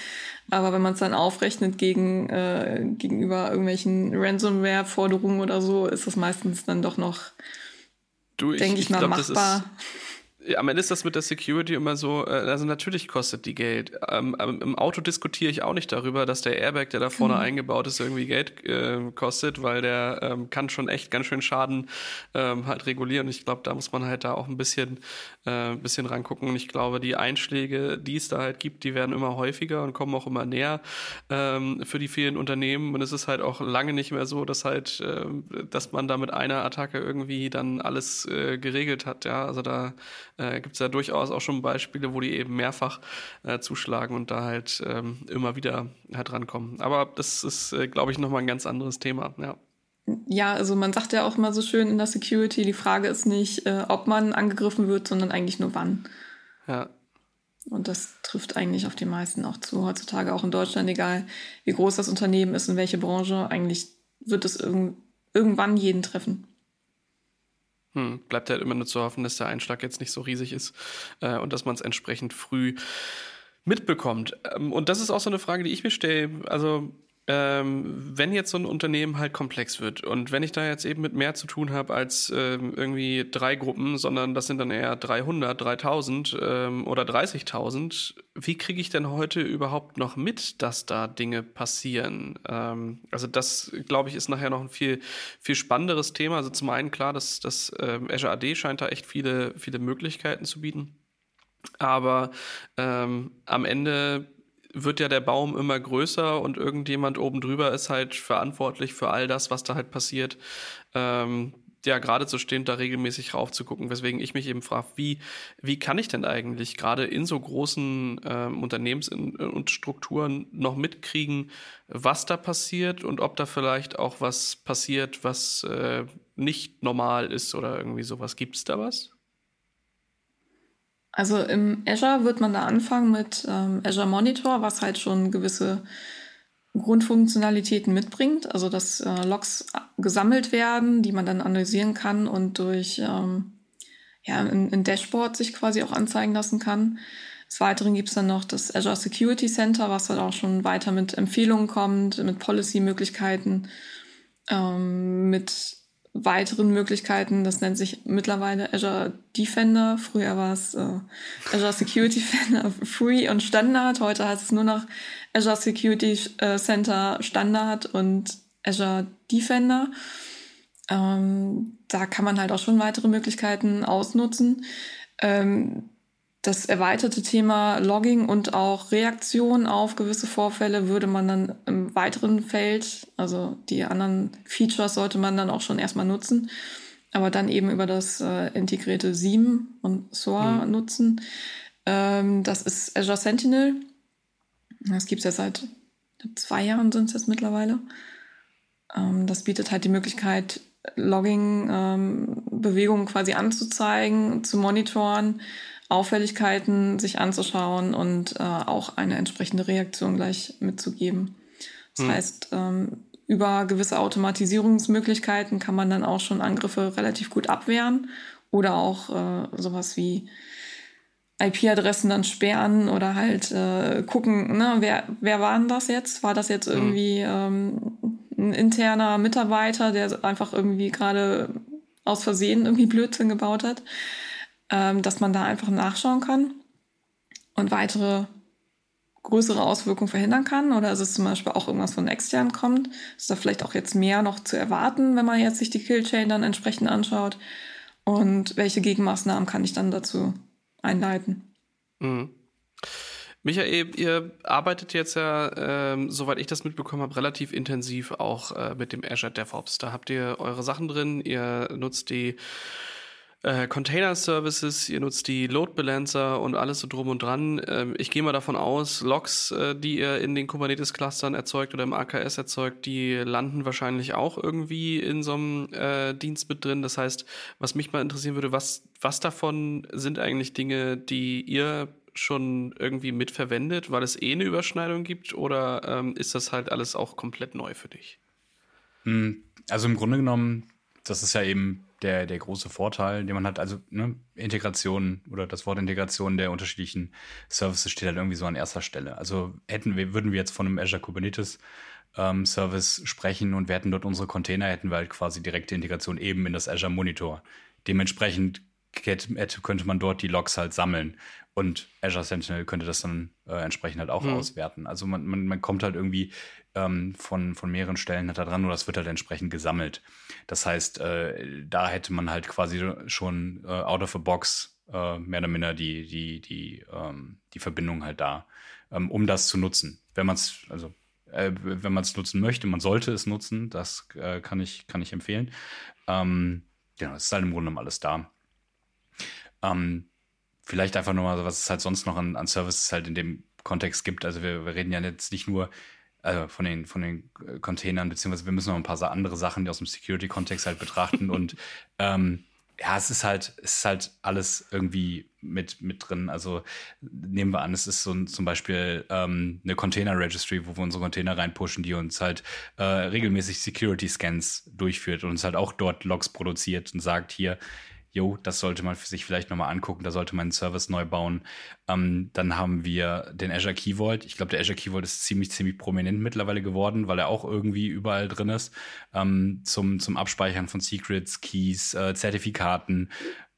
Aber wenn man es dann aufrechnet gegen, äh, gegenüber irgendwelchen Ransomware-Forderungen oder so, ist das meistens dann doch noch, denke ich, ich, mal, glaub, machbar am Ende ist das mit der Security immer so, äh, also natürlich kostet die Geld. Ähm, Im Auto diskutiere ich auch nicht darüber, dass der Airbag, der da vorne mhm. eingebaut ist, irgendwie Geld äh, kostet, weil der ähm, kann schon echt ganz schön Schaden ähm, halt regulieren. Ich glaube, da muss man halt da auch ein bisschen, äh, bisschen rangucken. Und ich glaube, die Einschläge, die es da halt gibt, die werden immer häufiger und kommen auch immer näher ähm, für die vielen Unternehmen. Und es ist halt auch lange nicht mehr so, dass halt, äh, dass man da mit einer Attacke irgendwie dann alles äh, geregelt hat. Ja, also da äh, gibt es ja durchaus auch schon Beispiele, wo die eben mehrfach äh, zuschlagen und da halt ähm, immer wieder halt rankommen. Aber das ist, äh, glaube ich, nochmal ein ganz anderes Thema, ja. Ja, also man sagt ja auch immer so schön in der Security, die Frage ist nicht, äh, ob man angegriffen wird, sondern eigentlich nur wann. Ja. Und das trifft eigentlich auf die meisten auch zu. Heutzutage auch in Deutschland, egal wie groß das Unternehmen ist und welche Branche, eigentlich wird es irg irgendwann jeden treffen. Hm, bleibt halt immer nur zu hoffen, dass der Einschlag jetzt nicht so riesig ist äh, und dass man es entsprechend früh mitbekommt. Ähm, und das ist auch so eine Frage, die ich mir stelle. Also ähm, wenn jetzt so ein Unternehmen halt komplex wird und wenn ich da jetzt eben mit mehr zu tun habe als ähm, irgendwie drei Gruppen, sondern das sind dann eher 300, 3000 ähm, oder 30.000, wie kriege ich denn heute überhaupt noch mit, dass da Dinge passieren? Ähm, also das, glaube ich, ist nachher noch ein viel, viel spannenderes Thema. Also zum einen klar, dass das ähm, Azure AD scheint da echt viele, viele Möglichkeiten zu bieten. Aber ähm, am Ende wird ja der Baum immer größer und irgendjemand oben drüber ist halt verantwortlich für all das, was da halt passiert. Ähm, ja, gerade so stehend da regelmäßig rauf zu gucken, weswegen ich mich eben frage, wie, wie kann ich denn eigentlich gerade in so großen ähm, Unternehmens- und Strukturen noch mitkriegen, was da passiert und ob da vielleicht auch was passiert, was äh, nicht normal ist oder irgendwie sowas. Gibt es da was? Also im Azure wird man da anfangen mit ähm, Azure Monitor, was halt schon gewisse Grundfunktionalitäten mitbringt. Also dass äh, Logs gesammelt werden, die man dann analysieren kann und durch ähm, ja, ein, ein Dashboard sich quasi auch anzeigen lassen kann. Des Weiteren gibt es dann noch das Azure Security Center, was dann auch schon weiter mit Empfehlungen kommt, mit Policy-Möglichkeiten, ähm, mit weiteren Möglichkeiten. Das nennt sich mittlerweile Azure Defender. Früher war es äh, Azure Security Defender Free und Standard. Heute heißt es nur noch Azure Security äh, Center Standard und Azure Defender. Ähm, da kann man halt auch schon weitere Möglichkeiten ausnutzen. Ähm, das erweiterte Thema Logging und auch Reaktion auf gewisse Vorfälle würde man dann im weiteren Feld, also die anderen Features sollte man dann auch schon erstmal nutzen, aber dann eben über das äh, integrierte SIEM und SOAR mhm. nutzen. Ähm, das ist Azure Sentinel. Das gibt es ja seit zwei Jahren sind es jetzt mittlerweile. Ähm, das bietet halt die Möglichkeit, Logging-Bewegungen ähm, quasi anzuzeigen, zu monitoren Auffälligkeiten sich anzuschauen und äh, auch eine entsprechende Reaktion gleich mitzugeben. Das hm. heißt, ähm, über gewisse Automatisierungsmöglichkeiten kann man dann auch schon Angriffe relativ gut abwehren oder auch äh, sowas wie IP-Adressen dann sperren oder halt äh, gucken, ne, wer, wer war denn das jetzt? War das jetzt hm. irgendwie ähm, ein interner Mitarbeiter, der einfach irgendwie gerade aus Versehen irgendwie Blödsinn gebaut hat? Ähm, dass man da einfach nachschauen kann und weitere größere Auswirkungen verhindern kann? Oder ist es zum Beispiel auch irgendwas von extern kommt? Ist da vielleicht auch jetzt mehr noch zu erwarten, wenn man jetzt sich die Killchain dann entsprechend anschaut? Und welche Gegenmaßnahmen kann ich dann dazu einleiten? Mhm. Michael, ihr arbeitet jetzt ja, ähm, soweit ich das mitbekommen habe, relativ intensiv auch äh, mit dem Azure DevOps. Da habt ihr eure Sachen drin, ihr nutzt die äh, Container Services, ihr nutzt die Load Balancer und alles so drum und dran. Ähm, ich gehe mal davon aus, Logs, äh, die ihr in den Kubernetes Clustern erzeugt oder im AKS erzeugt, die landen wahrscheinlich auch irgendwie in so einem äh, Dienst mit drin. Das heißt, was mich mal interessieren würde, was, was davon sind eigentlich Dinge, die ihr schon irgendwie mitverwendet, weil es eh eine Überschneidung gibt oder ähm, ist das halt alles auch komplett neu für dich? Hm, also im Grunde genommen, das ist ja eben der, der große Vorteil, den man hat. Also ne, Integration oder das Wort Integration der unterschiedlichen Services steht halt irgendwie so an erster Stelle. Also hätten wir, würden wir jetzt von einem Azure Kubernetes ähm, Service sprechen und wir hätten dort unsere Container, hätten wir halt quasi direkte Integration eben in das Azure Monitor. Dementsprechend könnte man dort die Logs halt sammeln und Azure Sentinel könnte das dann äh, entsprechend halt auch mhm. auswerten. Also man, man, man kommt halt irgendwie ähm, von, von mehreren Stellen halt da dran und das wird halt entsprechend gesammelt. Das heißt, äh, da hätte man halt quasi schon äh, out of a box äh, mehr oder minder die, die, die, ähm, die Verbindung halt da, ähm, um das zu nutzen. Wenn man es, also äh, wenn man es nutzen möchte, man sollte es nutzen, das äh, kann, ich, kann ich empfehlen. Ähm, genau, es ist halt im Grunde genommen alles da. Ähm, vielleicht einfach nochmal, was es halt sonst noch an, an Services halt in dem Kontext gibt. Also wir, wir reden ja jetzt nicht nur also von den, von den äh, Containern, beziehungsweise wir müssen noch ein paar andere Sachen die aus dem Security-Kontext halt betrachten. und ähm, ja, es ist halt, es ist halt alles irgendwie mit, mit drin. Also nehmen wir an, es ist so ein, zum Beispiel ähm, eine Container Registry, wo wir unsere Container reinpushen, die uns halt äh, regelmäßig Security Scans durchführt und uns halt auch dort Logs produziert und sagt hier, jo, das sollte man sich vielleicht nochmal angucken, da sollte man einen Service neu bauen. Ähm, dann haben wir den Azure Key Vault. Ich glaube, der Azure Key Vault ist ziemlich, ziemlich prominent mittlerweile geworden, weil er auch irgendwie überall drin ist. Ähm, zum, zum Abspeichern von Secrets, Keys, äh, Zertifikaten.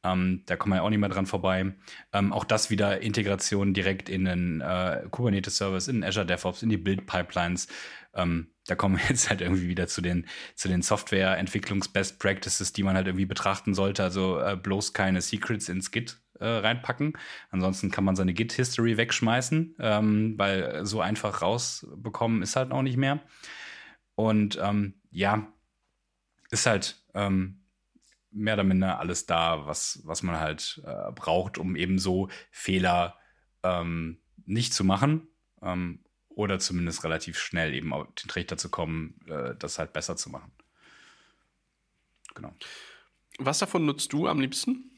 Ähm, da kommen wir ja auch nicht mehr dran vorbei. Ähm, auch das wieder Integration direkt in den äh, Kubernetes-Service, in Azure DevOps, in die Build-Pipelines. Ähm, da kommen wir jetzt halt irgendwie wieder zu den, zu den Software-Entwicklungs-Best Practices, die man halt irgendwie betrachten sollte. Also äh, bloß keine Secrets ins Git äh, reinpacken. Ansonsten kann man seine Git-History wegschmeißen, ähm, weil so einfach rausbekommen ist halt auch nicht mehr. Und ähm, ja, ist halt ähm, mehr oder minder alles da, was, was man halt äh, braucht, um eben so Fehler ähm, nicht zu machen. Ähm, oder zumindest relativ schnell eben auf den Trichter zu kommen, äh, das halt besser zu machen. Genau. Was davon nutzt du am liebsten?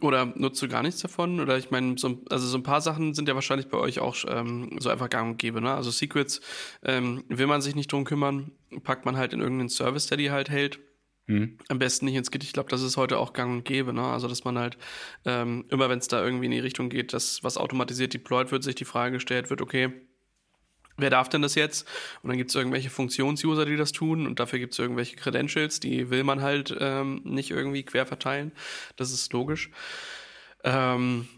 Oder nutzt du gar nichts davon? Oder ich meine, so, also so ein paar Sachen sind ja wahrscheinlich bei euch auch ähm, so einfach gang und gäbe. Ne? Also Secrets, ähm, will man sich nicht drum kümmern, packt man halt in irgendeinen Service, der die halt hält. Mhm. Am besten nicht ins Git. Ich glaube, das ist heute auch gang und gäbe. Ne? Also, dass man halt ähm, immer, wenn es da irgendwie in die Richtung geht, dass was automatisiert deployed wird, sich die Frage gestellt wird, okay, wer darf denn das jetzt? Und dann gibt es irgendwelche Funktionsuser, die das tun und dafür gibt es irgendwelche Credentials, die will man halt ähm, nicht irgendwie quer verteilen. Das ist logisch. Ähm,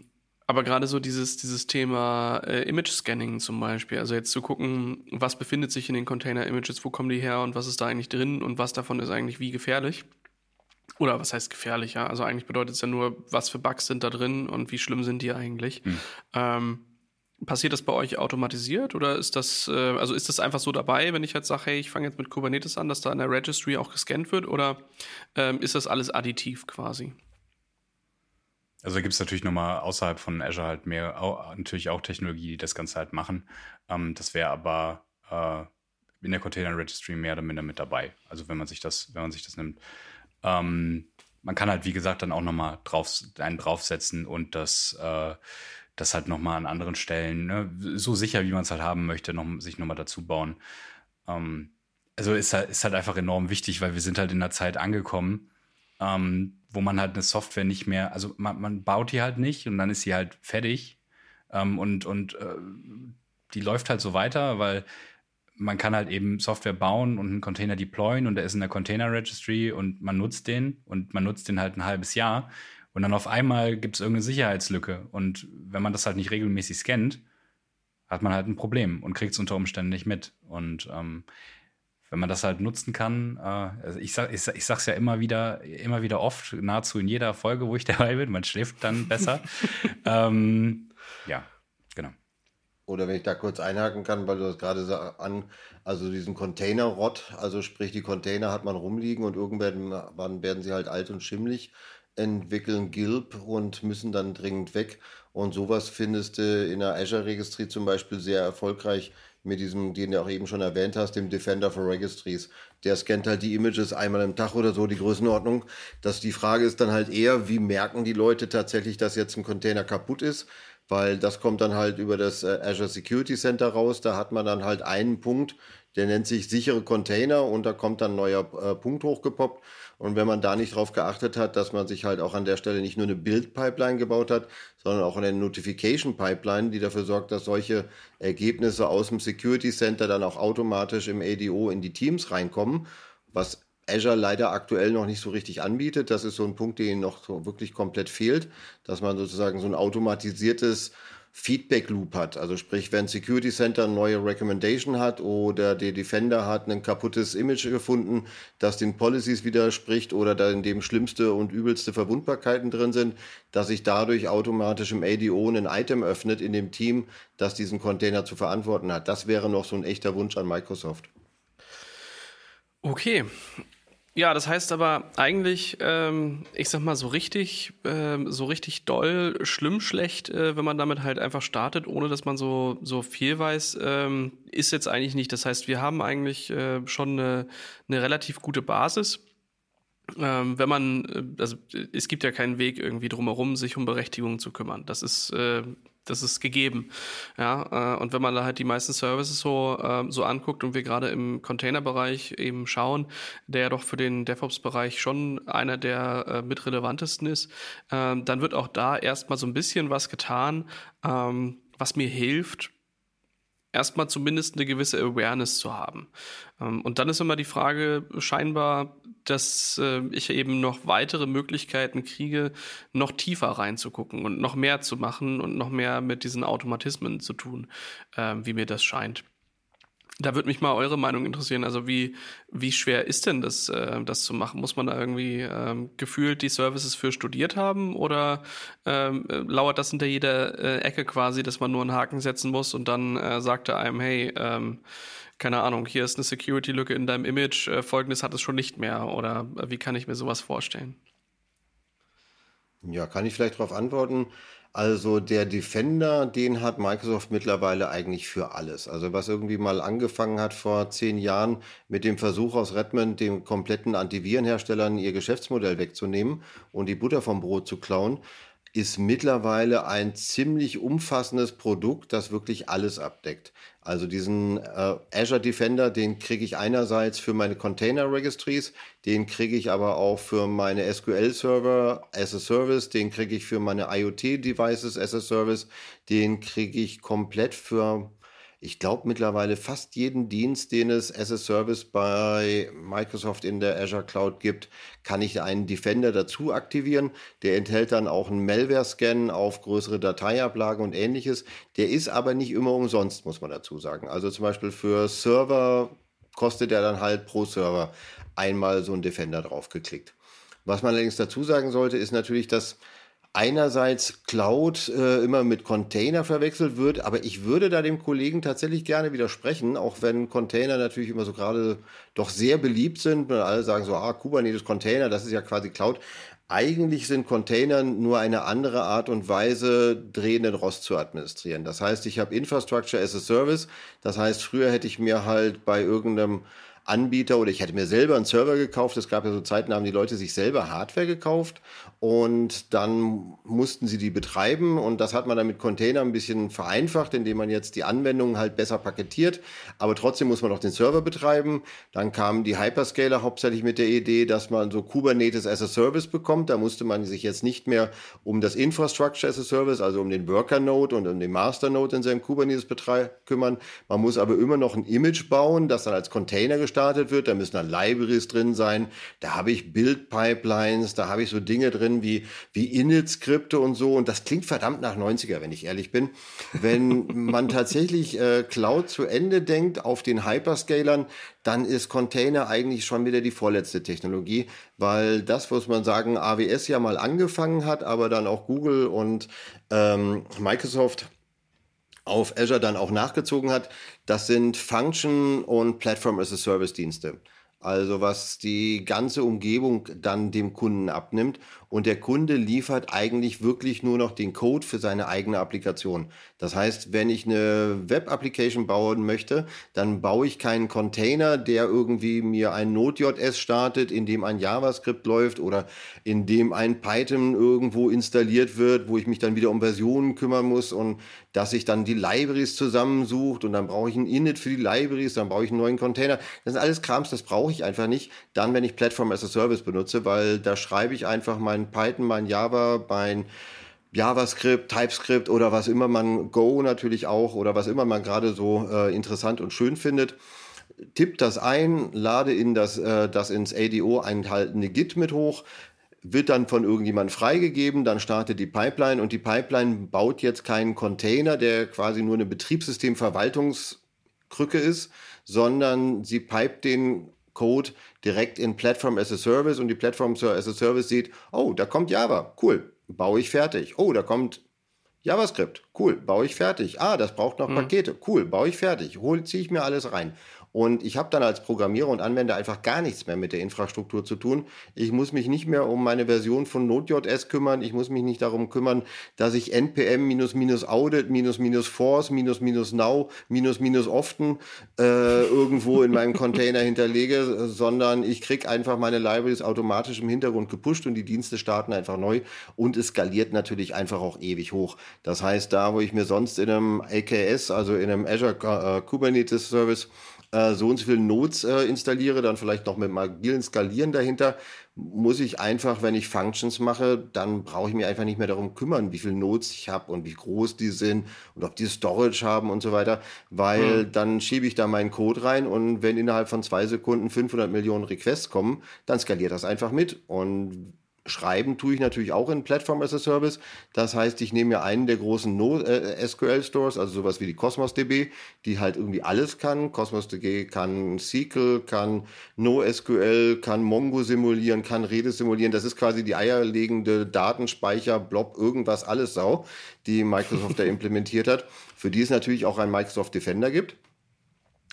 aber gerade so dieses, dieses Thema äh, Image-Scanning zum Beispiel, also jetzt zu gucken, was befindet sich in den Container-Images, wo kommen die her und was ist da eigentlich drin und was davon ist eigentlich wie gefährlich. Oder was heißt gefährlich, ja? Also eigentlich bedeutet es ja nur, was für Bugs sind da drin und wie schlimm sind die eigentlich. Hm. Ähm, passiert das bei euch automatisiert oder ist das, äh, also ist das einfach so dabei, wenn ich jetzt sage, hey, ich fange jetzt mit Kubernetes an, dass da in der Registry auch gescannt wird oder ähm, ist das alles additiv quasi? Also gibt es natürlich nochmal außerhalb von Azure halt mehr, auch, natürlich auch Technologie, die das Ganze halt machen. Ähm, das wäre aber äh, in der Container Registry mehr oder minder mit dabei. Also wenn man sich das, wenn man sich das nimmt. Ähm, man kann halt, wie gesagt, dann auch nochmal drauf, einen draufsetzen und das, äh, das halt nochmal an anderen Stellen, ne, so sicher, wie man es halt haben möchte, noch, sich nochmal dazu bauen. Ähm, also ist halt, ist halt einfach enorm wichtig, weil wir sind halt in einer Zeit angekommen, ähm, wo man halt eine Software nicht mehr, also man, man, baut die halt nicht und dann ist sie halt fertig. Ähm, und, und äh, die läuft halt so weiter, weil man kann halt eben Software bauen und einen Container deployen und der ist in der Container Registry und man nutzt den und man nutzt den halt ein halbes Jahr und dann auf einmal gibt es irgendeine Sicherheitslücke. Und wenn man das halt nicht regelmäßig scannt, hat man halt ein Problem und kriegt es unter Umständen nicht mit. Und ähm, wenn man das halt nutzen kann, äh, also ich, sag, ich, ich sag's ja immer wieder, immer wieder oft, nahezu in jeder Folge, wo ich dabei bin, man schläft dann besser. ähm, ja, genau. Oder wenn ich da kurz einhaken kann, weil du das gerade an, also diesen Container-Rot, also sprich die Container hat man rumliegen und irgendwann werden sie halt alt und schimmlig, entwickeln Gilb und müssen dann dringend weg. Und sowas findest du in der Azure-Registry zum Beispiel sehr erfolgreich mit diesem, den du auch eben schon erwähnt hast, dem Defender for Registries. Der scannt halt die Images einmal im Tag oder so, die Größenordnung. Dass die Frage ist dann halt eher, wie merken die Leute tatsächlich, dass jetzt ein Container kaputt ist? Weil das kommt dann halt über das äh, Azure Security Center raus. Da hat man dann halt einen Punkt, der nennt sich sichere Container und da kommt dann ein neuer äh, Punkt hochgepoppt. Und wenn man da nicht drauf geachtet hat, dass man sich halt auch an der Stelle nicht nur eine Build-Pipeline gebaut hat, sondern auch eine Notification-Pipeline, die dafür sorgt, dass solche Ergebnisse aus dem Security Center dann auch automatisch im ADO in die Teams reinkommen, was Azure leider aktuell noch nicht so richtig anbietet. Das ist so ein Punkt, der ihnen noch so wirklich komplett fehlt, dass man sozusagen so ein automatisiertes Feedback Loop hat. Also sprich, wenn Security Center eine neue Recommendation hat oder der Defender hat ein kaputtes Image gefunden, das den Policies widerspricht oder da in dem schlimmste und übelste Verwundbarkeiten drin sind, dass sich dadurch automatisch im ADO ein Item öffnet in dem Team, das diesen Container zu verantworten hat. Das wäre noch so ein echter Wunsch an Microsoft. Okay, ja, das heißt aber eigentlich, ähm, ich sag mal so richtig, ähm, so richtig doll, schlimm, schlecht, äh, wenn man damit halt einfach startet, ohne dass man so so viel weiß, ähm, ist jetzt eigentlich nicht. Das heißt, wir haben eigentlich äh, schon eine, eine relativ gute Basis. Ähm, wenn man, äh, also es gibt ja keinen Weg irgendwie drumherum, sich um Berechtigungen zu kümmern. Das ist, äh, das ist gegeben. Ja, äh, und wenn man da halt die meisten Services so, äh, so anguckt und wir gerade im Containerbereich eben schauen, der ja doch für den DevOps-Bereich schon einer der äh, mit relevantesten ist, äh, dann wird auch da erstmal so ein bisschen was getan, ähm, was mir hilft, erstmal zumindest eine gewisse Awareness zu haben. Ähm, und dann ist immer die Frage scheinbar, dass äh, ich eben noch weitere Möglichkeiten kriege, noch tiefer reinzugucken und noch mehr zu machen und noch mehr mit diesen Automatismen zu tun, ähm, wie mir das scheint. Da würde mich mal eure Meinung interessieren. Also wie, wie schwer ist denn das, äh, das zu machen? Muss man da irgendwie ähm, gefühlt die Services für studiert haben oder ähm, äh, lauert das hinter jeder äh, Ecke quasi, dass man nur einen Haken setzen muss und dann äh, sagt er einem, hey, ähm, keine Ahnung, hier ist eine Security-Lücke in deinem Image, äh, folgendes hat es schon nicht mehr oder äh, wie kann ich mir sowas vorstellen? Ja, kann ich vielleicht darauf antworten. Also der Defender, den hat Microsoft mittlerweile eigentlich für alles. Also was irgendwie mal angefangen hat vor zehn Jahren mit dem Versuch aus Redmond, den kompletten Antivirenherstellern ihr Geschäftsmodell wegzunehmen und die Butter vom Brot zu klauen, ist mittlerweile ein ziemlich umfassendes Produkt, das wirklich alles abdeckt. Also diesen äh, Azure Defender, den kriege ich einerseits für meine Container Registries, den kriege ich aber auch für meine SQL Server as a Service, den kriege ich für meine IoT Devices as a Service, den kriege ich komplett für ich glaube mittlerweile fast jeden Dienst, den es as a Service bei Microsoft in der Azure Cloud gibt, kann ich einen Defender dazu aktivieren. Der enthält dann auch einen Malware-Scan auf größere Dateiablagen und ähnliches. Der ist aber nicht immer umsonst, muss man dazu sagen. Also zum Beispiel für Server kostet er dann halt pro Server einmal so ein Defender draufgeklickt. Was man allerdings dazu sagen sollte, ist natürlich, dass einerseits Cloud äh, immer mit Container verwechselt wird, aber ich würde da dem Kollegen tatsächlich gerne widersprechen, auch wenn Container natürlich immer so gerade doch sehr beliebt sind. Und alle sagen so, ah, Kubernetes Container, das ist ja quasi Cloud. Eigentlich sind Container nur eine andere Art und Weise, drehenden Rost zu administrieren. Das heißt, ich habe Infrastructure as a Service. Das heißt, früher hätte ich mir halt bei irgendeinem Anbieter oder ich hätte mir selber einen Server gekauft. Es gab ja so Zeiten, da haben die Leute sich selber Hardware gekauft und dann mussten sie die betreiben und das hat man dann mit Container ein bisschen vereinfacht, indem man jetzt die Anwendungen halt besser paketiert, aber trotzdem muss man auch den Server betreiben. Dann kamen die Hyperscaler hauptsächlich mit der Idee, dass man so Kubernetes as a Service bekommt. Da musste man sich jetzt nicht mehr um das Infrastructure as a Service, also um den Worker Node und um den Master Node in seinem Kubernetes kümmern. Man muss aber immer noch ein Image bauen, das dann als Container gestartet wird. Da müssen dann Libraries drin sein. Da habe ich Build-Pipelines, da habe ich so Dinge drin wie, wie Init-Skripte und so. Und das klingt verdammt nach 90er, wenn ich ehrlich bin. Wenn man tatsächlich äh, Cloud zu Ende denkt auf den Hyperscalern, dann ist Container eigentlich schon wieder die vorletzte Technologie, weil das, was man sagen, AWS ja mal angefangen hat, aber dann auch Google und ähm, Microsoft auf Azure dann auch nachgezogen hat, das sind Function und Platform as a Service Dienste. Also was die ganze Umgebung dann dem Kunden abnimmt und der Kunde liefert eigentlich wirklich nur noch den Code für seine eigene Applikation. Das heißt, wenn ich eine Web-Application bauen möchte, dann baue ich keinen Container, der irgendwie mir ein Node.js startet, in dem ein JavaScript läuft oder in dem ein Python irgendwo installiert wird, wo ich mich dann wieder um Versionen kümmern muss und dass sich dann die Libraries zusammensucht und dann brauche ich ein Init für die Libraries, dann brauche ich einen neuen Container. Das sind alles Krams, das brauche ich einfach nicht. Dann, wenn ich Platform as a Service benutze, weil da schreibe ich einfach mein mein Python, mein Java, mein JavaScript, TypeScript oder was immer man, Go natürlich auch oder was immer man gerade so äh, interessant und schön findet. Tipp das ein, lade in das, äh, das ins ADO enthaltene Git mit hoch, wird dann von irgendjemand freigegeben, dann startet die Pipeline und die Pipeline baut jetzt keinen Container, der quasi nur eine Betriebssystem-Verwaltungskrücke ist, sondern sie pipet den Code direkt in Platform as a Service und die Platform as a Service sieht, oh, da kommt Java, cool, baue ich fertig. Oh, da kommt JavaScript, cool, baue ich fertig. Ah, das braucht noch mhm. Pakete, cool, baue ich fertig. Hol, ziehe ich mir alles rein. Und ich habe dann als Programmierer und Anwender einfach gar nichts mehr mit der Infrastruktur zu tun. Ich muss mich nicht mehr um meine Version von Node.js kümmern. Ich muss mich nicht darum kümmern, dass ich npm minus minus audit minus minus force minus minus now minus minus often äh, irgendwo in meinem Container hinterlege, sondern ich krieg einfach meine Libraries automatisch im Hintergrund gepusht und die Dienste starten einfach neu und es skaliert natürlich einfach auch ewig hoch. Das heißt, da wo ich mir sonst in einem AKS, also in einem Azure äh, Kubernetes Service äh, so und so viele Nodes äh, installiere, dann vielleicht noch mit agilen Skalieren dahinter, muss ich einfach, wenn ich Functions mache, dann brauche ich mich einfach nicht mehr darum kümmern, wie viele Nodes ich habe und wie groß die sind und ob die Storage haben und so weiter, weil mhm. dann schiebe ich da meinen Code rein und wenn innerhalb von zwei Sekunden 500 Millionen Requests kommen, dann skaliert das einfach mit und Schreiben tue ich natürlich auch in Platform as a Service. Das heißt, ich nehme mir einen der großen no äh, SQL Stores, also sowas wie die Cosmos DB, die halt irgendwie alles kann. Cosmos DB kann SQL, kann NoSQL, kann Mongo simulieren, kann Rede simulieren. Das ist quasi die eierlegende Datenspeicher, Blob, irgendwas, alles Sau, die Microsoft da implementiert hat. Für die es natürlich auch ein Microsoft Defender gibt.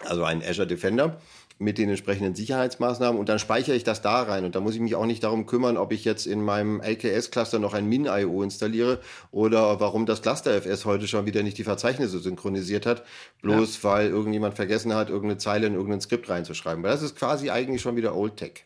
Also ein Azure Defender mit den entsprechenden Sicherheitsmaßnahmen und dann speichere ich das da rein und da muss ich mich auch nicht darum kümmern, ob ich jetzt in meinem LKS-Cluster noch ein Min.io installiere oder warum das Cluster-FS heute schon wieder nicht die Verzeichnisse synchronisiert hat, bloß ja. weil irgendjemand vergessen hat, irgendeine Zeile in irgendein Skript reinzuschreiben. Weil das ist quasi eigentlich schon wieder Old Tech.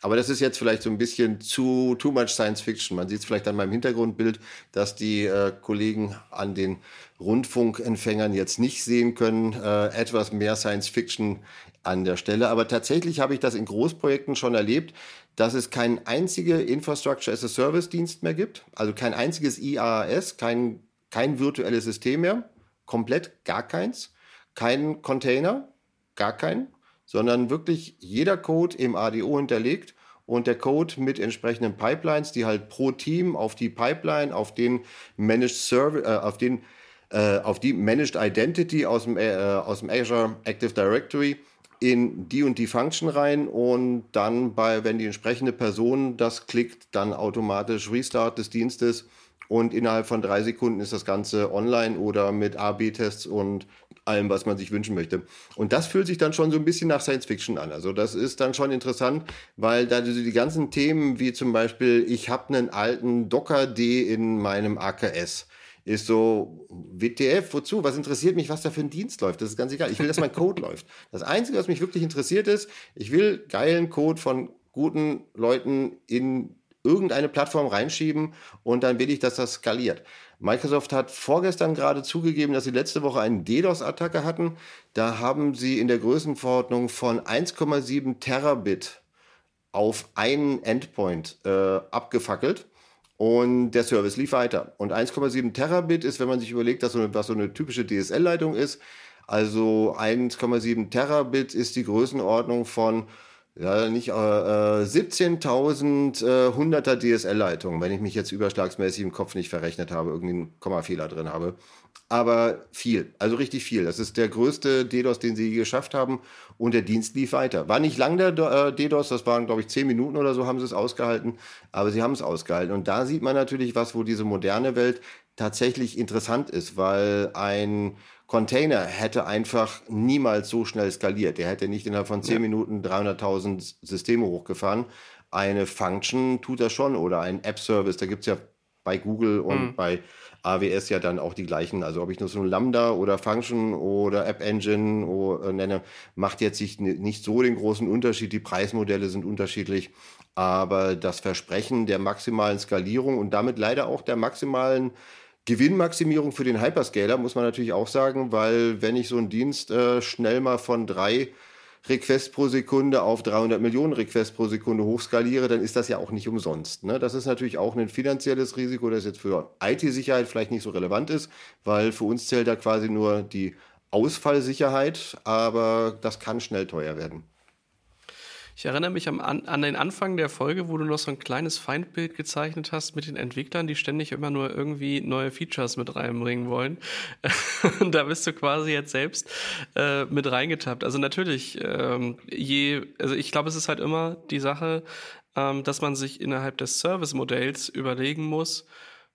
Aber das ist jetzt vielleicht so ein bisschen zu too much Science Fiction. Man sieht es vielleicht an meinem Hintergrundbild, dass die äh, Kollegen an den Rundfunkempfängern jetzt nicht sehen können. Äh, etwas mehr Science Fiction an der Stelle. Aber tatsächlich habe ich das in Großprojekten schon erlebt, dass es kein einzige Infrastructure as a Service Dienst mehr gibt. Also kein einziges IaaS, kein, kein virtuelles System mehr. Komplett gar keins. Kein Container, gar kein sondern wirklich jeder Code im ADO hinterlegt und der Code mit entsprechenden Pipelines, die halt pro Team auf die Pipeline, auf den Managed Service, äh, auf den äh, auf die Managed Identity aus dem, äh, aus dem Azure Active Directory in die und die Function rein und dann bei, wenn die entsprechende Person das klickt, dann automatisch Restart des Dienstes und innerhalb von drei Sekunden ist das Ganze online oder mit A-B-Tests und allem, was man sich wünschen möchte. Und das fühlt sich dann schon so ein bisschen nach Science Fiction an. Also das ist dann schon interessant, weil da die ganzen Themen wie zum Beispiel, ich habe einen alten Docker-D in meinem AKS ist so, WTF, wozu? Was interessiert mich, was da für ein Dienst läuft? Das ist ganz egal. Ich will, dass mein Code läuft. Das Einzige, was mich wirklich interessiert ist, ich will geilen Code von guten Leuten in irgendeine Plattform reinschieben und dann will ich, dass das skaliert. Microsoft hat vorgestern gerade zugegeben, dass sie letzte Woche einen DDoS-Attacke hatten. Da haben sie in der Größenverordnung von 1,7 Terabit auf einen Endpoint äh, abgefackelt. Und der Service lief weiter. Und 1,7 Terabit ist, wenn man sich überlegt, dass so eine, was so eine typische DSL-Leitung ist. Also 1,7 Terabit ist die Größenordnung von ja, nicht äh, 17.000 äh, 100er äh, DSL-Leitungen, wenn ich mich jetzt überschlagsmäßig im Kopf nicht verrechnet habe, irgendeinen Kommafehler drin habe. Aber viel, also richtig viel. Das ist der größte DDoS, den sie je geschafft haben und der Dienst lief weiter. War nicht lang der äh, DDoS, das waren glaube ich 10 Minuten oder so haben sie es ausgehalten, aber sie haben es ausgehalten. Und da sieht man natürlich was, wo diese moderne Welt tatsächlich interessant ist, weil ein Container hätte einfach niemals so schnell skaliert. Der hätte nicht innerhalb von 10 ja. Minuten 300.000 Systeme hochgefahren. Eine Function tut er schon oder ein App-Service, da gibt es ja bei Google und mhm. bei AWS ja dann auch die gleichen. Also ob ich nur so ein Lambda oder Function oder App Engine oder, äh, nenne, macht jetzt nicht so den großen Unterschied. Die Preismodelle sind unterschiedlich. Aber das Versprechen der maximalen Skalierung und damit leider auch der maximalen Gewinnmaximierung für den Hyperscaler muss man natürlich auch sagen, weil wenn ich so einen Dienst äh, schnell mal von drei Requests pro Sekunde auf 300 Millionen Requests pro Sekunde hochskaliere, dann ist das ja auch nicht umsonst. Ne? Das ist natürlich auch ein finanzielles Risiko, das jetzt für IT-Sicherheit vielleicht nicht so relevant ist, weil für uns zählt da quasi nur die Ausfallsicherheit, aber das kann schnell teuer werden. Ich erinnere mich am, an, den Anfang der Folge, wo du noch so ein kleines Feindbild gezeichnet hast mit den Entwicklern, die ständig immer nur irgendwie neue Features mit reinbringen wollen. da bist du quasi jetzt selbst äh, mit reingetappt. Also natürlich, ähm, je, also ich glaube, es ist halt immer die Sache, ähm, dass man sich innerhalb des Service-Modells überlegen muss,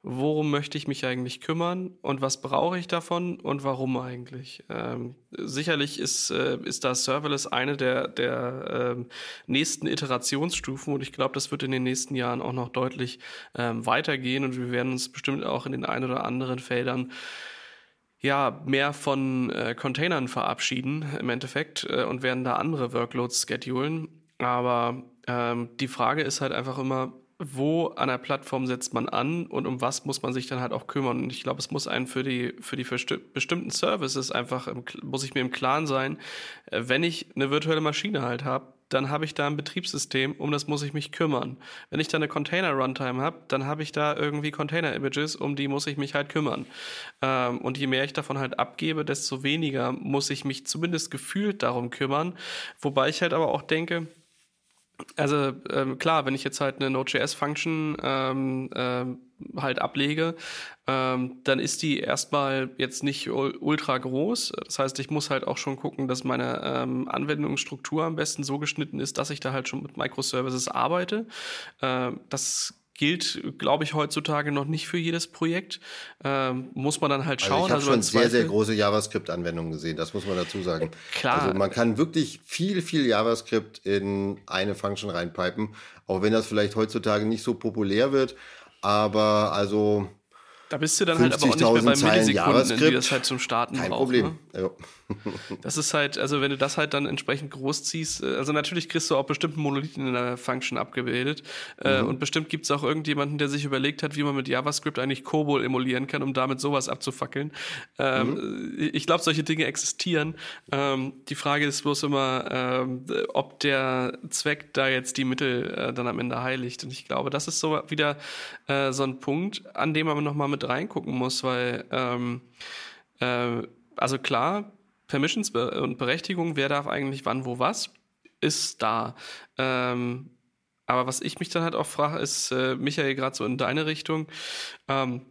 worum möchte ich mich eigentlich kümmern und was brauche ich davon und warum eigentlich. Ähm, sicherlich ist, äh, ist da Serverless eine der, der ähm, nächsten Iterationsstufen und ich glaube, das wird in den nächsten Jahren auch noch deutlich ähm, weitergehen und wir werden uns bestimmt auch in den ein oder anderen Feldern ja, mehr von äh, Containern verabschieden im Endeffekt äh, und werden da andere Workloads schedulen. Aber ähm, die Frage ist halt einfach immer, wo an der Plattform setzt man an und um was muss man sich dann halt auch kümmern. Und ich glaube, es muss einen für die, für die bestimmten Services einfach, im, muss ich mir im Klaren sein, äh, wenn ich eine virtuelle Maschine halt habe, dann habe ich da ein Betriebssystem, um das muss ich mich kümmern. Wenn ich da eine Container-Runtime habe, dann habe ich da irgendwie Container-Images, um die muss ich mich halt kümmern. Ähm, und je mehr ich davon halt abgebe, desto weniger muss ich mich zumindest gefühlt darum kümmern. Wobei ich halt aber auch denke, also ähm, klar, wenn ich jetzt halt eine Node.js-Function ähm, ähm, halt ablege, ähm, dann ist die erstmal jetzt nicht ultra groß. Das heißt, ich muss halt auch schon gucken, dass meine ähm, Anwendungsstruktur am besten so geschnitten ist, dass ich da halt schon mit Microservices arbeite. Ähm, das gilt, glaube ich, heutzutage noch nicht für jedes Projekt. Ähm, muss man dann halt schauen. Also ich habe also schon sehr, sehr große JavaScript-Anwendungen gesehen, das muss man dazu sagen. Klar. Also man kann wirklich viel, viel JavaScript in eine Function reinpipen, auch wenn das vielleicht heutzutage nicht so populär wird. Aber also da bist du dann halt aber auch nicht mehr bei Millisekunden, die das halt zum Starten Kein braucht. Problem. Ne? Ja. Das ist halt, also wenn du das halt dann entsprechend groß ziehst, äh, also natürlich kriegst du auch bestimmten Monolithen in der Function abgebildet. Äh, mhm. Und bestimmt gibt es auch irgendjemanden, der sich überlegt hat, wie man mit JavaScript eigentlich COBOL emulieren kann, um damit sowas abzufackeln. Ähm, mhm. Ich glaube, solche Dinge existieren. Ähm, die Frage ist bloß immer, ähm, ob der Zweck da jetzt die Mittel äh, dann am Ende heiligt. Und ich glaube, das ist so wieder äh, so ein Punkt, an dem man nochmal mit reingucken muss, weil äh, also klar, Permissions und Berechtigung, wer darf eigentlich wann, wo, was, ist da. Ähm, aber was ich mich dann halt auch frage, ist, äh, Michael, gerade so in deine Richtung, ähm,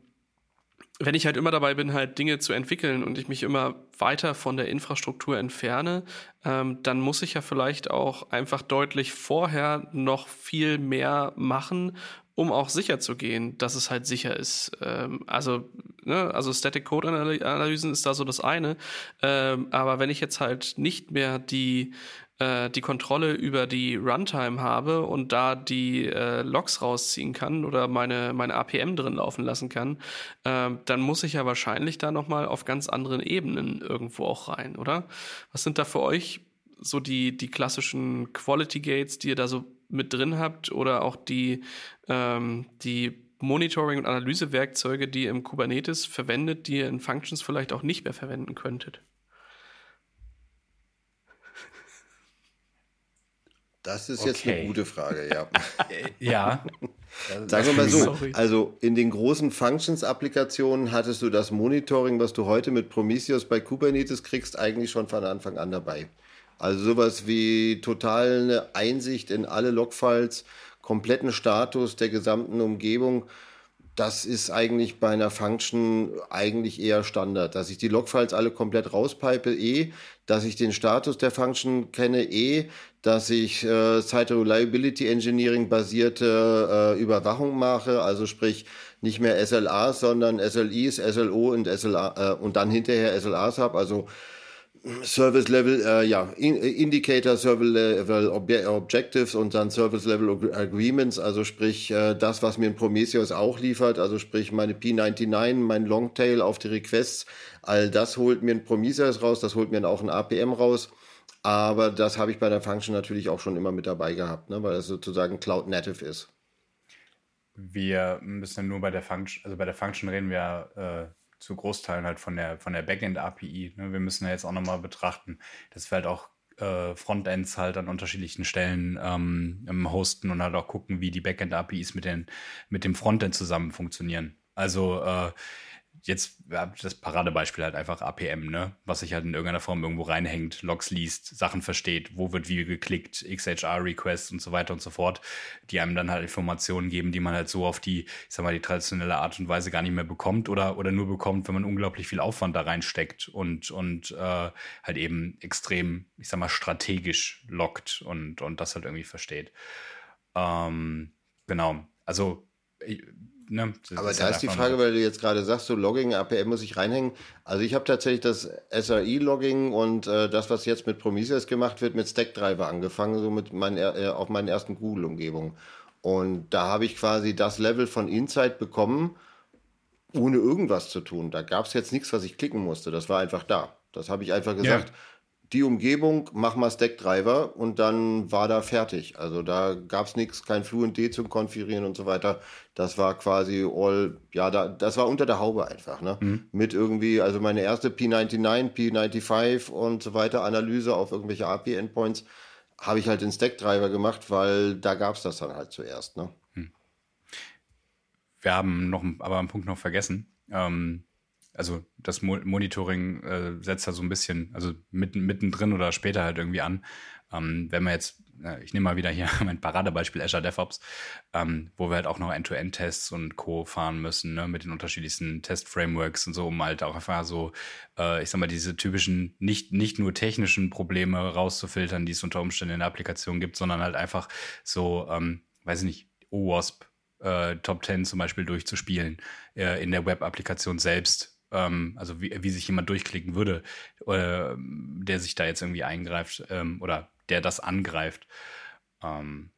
wenn ich halt immer dabei bin, halt Dinge zu entwickeln und ich mich immer weiter von der Infrastruktur entferne, ähm, dann muss ich ja vielleicht auch einfach deutlich vorher noch viel mehr machen, um auch sicher zu gehen, dass es halt sicher ist. Ähm, also, ne, also Static Code Analysen ist da so das eine. Ähm, aber wenn ich jetzt halt nicht mehr die äh, die Kontrolle über die Runtime habe und da die äh, Logs rausziehen kann oder meine meine APM drin laufen lassen kann, äh, dann muss ich ja wahrscheinlich da noch mal auf ganz anderen Ebenen irgendwo auch rein, oder? Was sind da für euch so die die klassischen Quality Gates, die ihr da so mit drin habt oder auch die, ähm, die Monitoring- und Analysewerkzeuge, die ihr im Kubernetes verwendet, die ihr in Functions vielleicht auch nicht mehr verwenden könntet? Das ist jetzt okay. eine gute Frage, ja. Ja. Sagen wir mal so, also in den großen Functions-Applikationen hattest du das Monitoring, was du heute mit Prometheus bei Kubernetes kriegst, eigentlich schon von Anfang an dabei. Also sowas wie total eine Einsicht in alle Logfiles, kompletten Status der gesamten Umgebung. Das ist eigentlich bei einer Function eigentlich eher Standard. Dass ich die Logfiles alle komplett rauspipe, eh. Dass ich den Status der Function kenne, eh. Dass ich äh, Site Reliability Engineering basierte äh, Überwachung mache, also sprich nicht mehr SLAs, sondern SLIs, SLO und SLA äh, und dann hinterher SLAs habe. Also Service Level, äh, ja, in, Indicator, Service Level Ob Objectives und dann Service Level Agreements, also sprich äh, das, was mir ein Prometheus auch liefert, also sprich meine P99, mein Longtail auf die Requests, all das holt mir ein Prometheus raus, das holt mir auch ein APM raus. Aber das habe ich bei der Function natürlich auch schon immer mit dabei gehabt, ne, weil es sozusagen Cloud Native ist. Wir müssen nur bei der Function, also bei der Function reden wir äh zu Großteilen halt von der, von der Backend-API. Ne? Wir müssen ja jetzt auch nochmal betrachten, dass wir halt auch äh, Frontends halt an unterschiedlichen Stellen ähm, hosten und halt auch gucken, wie die Backend-APIs mit, mit dem Frontend zusammen funktionieren. Also äh, jetzt das Paradebeispiel halt einfach APM, ne? Was sich halt in irgendeiner Form irgendwo reinhängt, Logs liest, Sachen versteht, wo wird wie geklickt, XHR-Requests und so weiter und so fort, die einem dann halt Informationen geben, die man halt so auf die, ich sag mal, die traditionelle Art und Weise gar nicht mehr bekommt oder, oder nur bekommt, wenn man unglaublich viel Aufwand da reinsteckt und, und äh, halt eben extrem, ich sag mal, strategisch lockt und, und das halt irgendwie versteht. Ähm, genau. Also ne, Aber ist da halt ist die Frage, weil du jetzt gerade sagst, so Logging, APM muss ich reinhängen. Also ich habe tatsächlich das SRI-Logging und äh, das, was jetzt mit Prometheus gemacht wird, mit Stackdriver angefangen, so mit meinen, äh, auf meinen ersten Google-Umgebungen. Und da habe ich quasi das Level von Insight bekommen, ohne irgendwas zu tun. Da gab es jetzt nichts, was ich klicken musste. Das war einfach da. Das habe ich einfach gesagt. Ja die Umgebung, mach mal Stackdriver und dann war da fertig. Also da gab es nichts, kein FluentD zum Konfigurieren und so weiter. Das war quasi all, ja, da, das war unter der Haube einfach, ne? Mhm. Mit irgendwie, also meine erste P99, P95 und so weiter Analyse auf irgendwelche API-Endpoints habe ich halt in Stackdriver gemacht, weil da gab es das dann halt zuerst, ne? Mhm. Wir haben noch aber einen Punkt noch vergessen. Ähm, also das Mo Monitoring äh, setzt da so ein bisschen, also mitten, mittendrin oder später halt irgendwie an. Ähm, wenn man jetzt, äh, ich nehme mal wieder hier mein Paradebeispiel Azure DevOps, ähm, wo wir halt auch noch End-to-End-Tests und Co. fahren müssen, ne, mit den unterschiedlichsten Test-Frameworks und so, um halt auch einfach so, äh, ich sag mal, diese typischen, nicht, nicht nur technischen Probleme rauszufiltern, die es unter Umständen in der Applikation gibt, sondern halt einfach so, ähm, weiß ich nicht, OWASP, äh, Top 10 zum Beispiel durchzuspielen äh, in der Web-Applikation selbst ähm, also wie, wie sich jemand durchklicken würde, äh, der sich da jetzt irgendwie eingreift ähm, oder der das angreift. Ähm,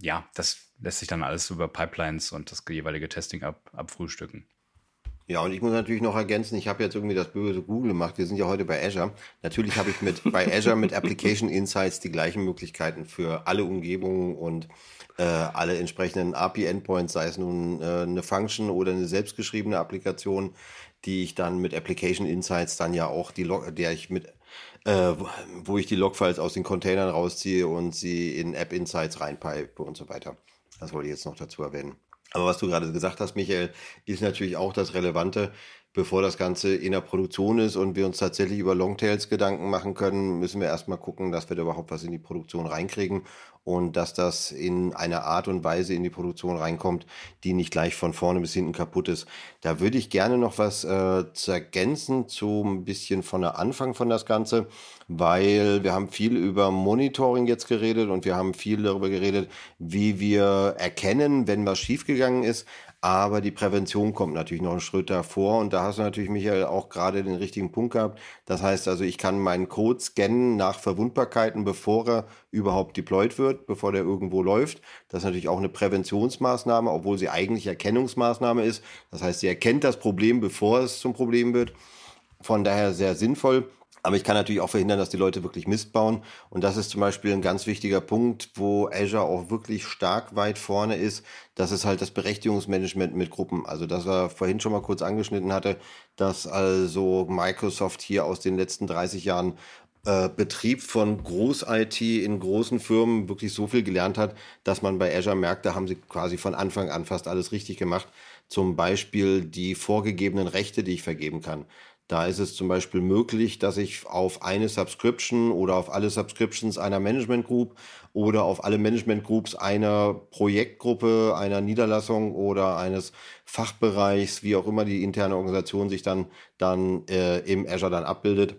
ja, das lässt sich dann alles über Pipelines und das jeweilige Testing ab, abfrühstücken. Ja, und ich muss natürlich noch ergänzen, ich habe jetzt irgendwie das böse Google gemacht. Wir sind ja heute bei Azure. Natürlich habe ich mit bei Azure mit Application Insights die gleichen Möglichkeiten für alle Umgebungen und äh, alle entsprechenden API-Endpoints, sei es nun äh, eine Function oder eine selbstgeschriebene Applikation die ich dann mit Application Insights dann ja auch die Log, der ich mit äh, wo ich die Logfiles aus den Containern rausziehe und sie in App Insights reinpipe und so weiter. Das wollte ich jetzt noch dazu erwähnen. Aber was du gerade gesagt hast, Michael, ist natürlich auch das Relevante bevor das Ganze in der Produktion ist und wir uns tatsächlich über Longtails Gedanken machen können, müssen wir erstmal gucken, dass wir da überhaupt was in die Produktion reinkriegen und dass das in einer Art und Weise in die Produktion reinkommt, die nicht gleich von vorne bis hinten kaputt ist. Da würde ich gerne noch was äh, zu ergänzen zu ein bisschen von der Anfang von das Ganze, weil wir haben viel über Monitoring jetzt geredet und wir haben viel darüber geredet, wie wir erkennen, wenn was schiefgegangen ist. Aber die Prävention kommt natürlich noch einen Schritt davor und da hast du natürlich, Michael, auch gerade den richtigen Punkt gehabt. Das heißt also, ich kann meinen Code scannen nach Verwundbarkeiten, bevor er überhaupt deployed wird, bevor der irgendwo läuft. Das ist natürlich auch eine Präventionsmaßnahme, obwohl sie eigentlich Erkennungsmaßnahme ist. Das heißt, sie erkennt das Problem, bevor es zum Problem wird. Von daher sehr sinnvoll. Aber ich kann natürlich auch verhindern, dass die Leute wirklich Mist bauen. Und das ist zum Beispiel ein ganz wichtiger Punkt, wo Azure auch wirklich stark weit vorne ist. Das ist halt das Berechtigungsmanagement mit Gruppen. Also das war vorhin schon mal kurz angeschnitten hatte, dass also Microsoft hier aus den letzten 30 Jahren äh, Betrieb von Groß-IT in großen Firmen wirklich so viel gelernt hat, dass man bei Azure merkt, da haben sie quasi von Anfang an fast alles richtig gemacht. Zum Beispiel die vorgegebenen Rechte, die ich vergeben kann. Da ist es zum Beispiel möglich, dass ich auf eine Subscription oder auf alle Subscriptions einer Management Group oder auf alle Management Groups einer Projektgruppe, einer Niederlassung oder eines Fachbereichs, wie auch immer die interne Organisation sich dann, dann äh, im Azure dann abbildet,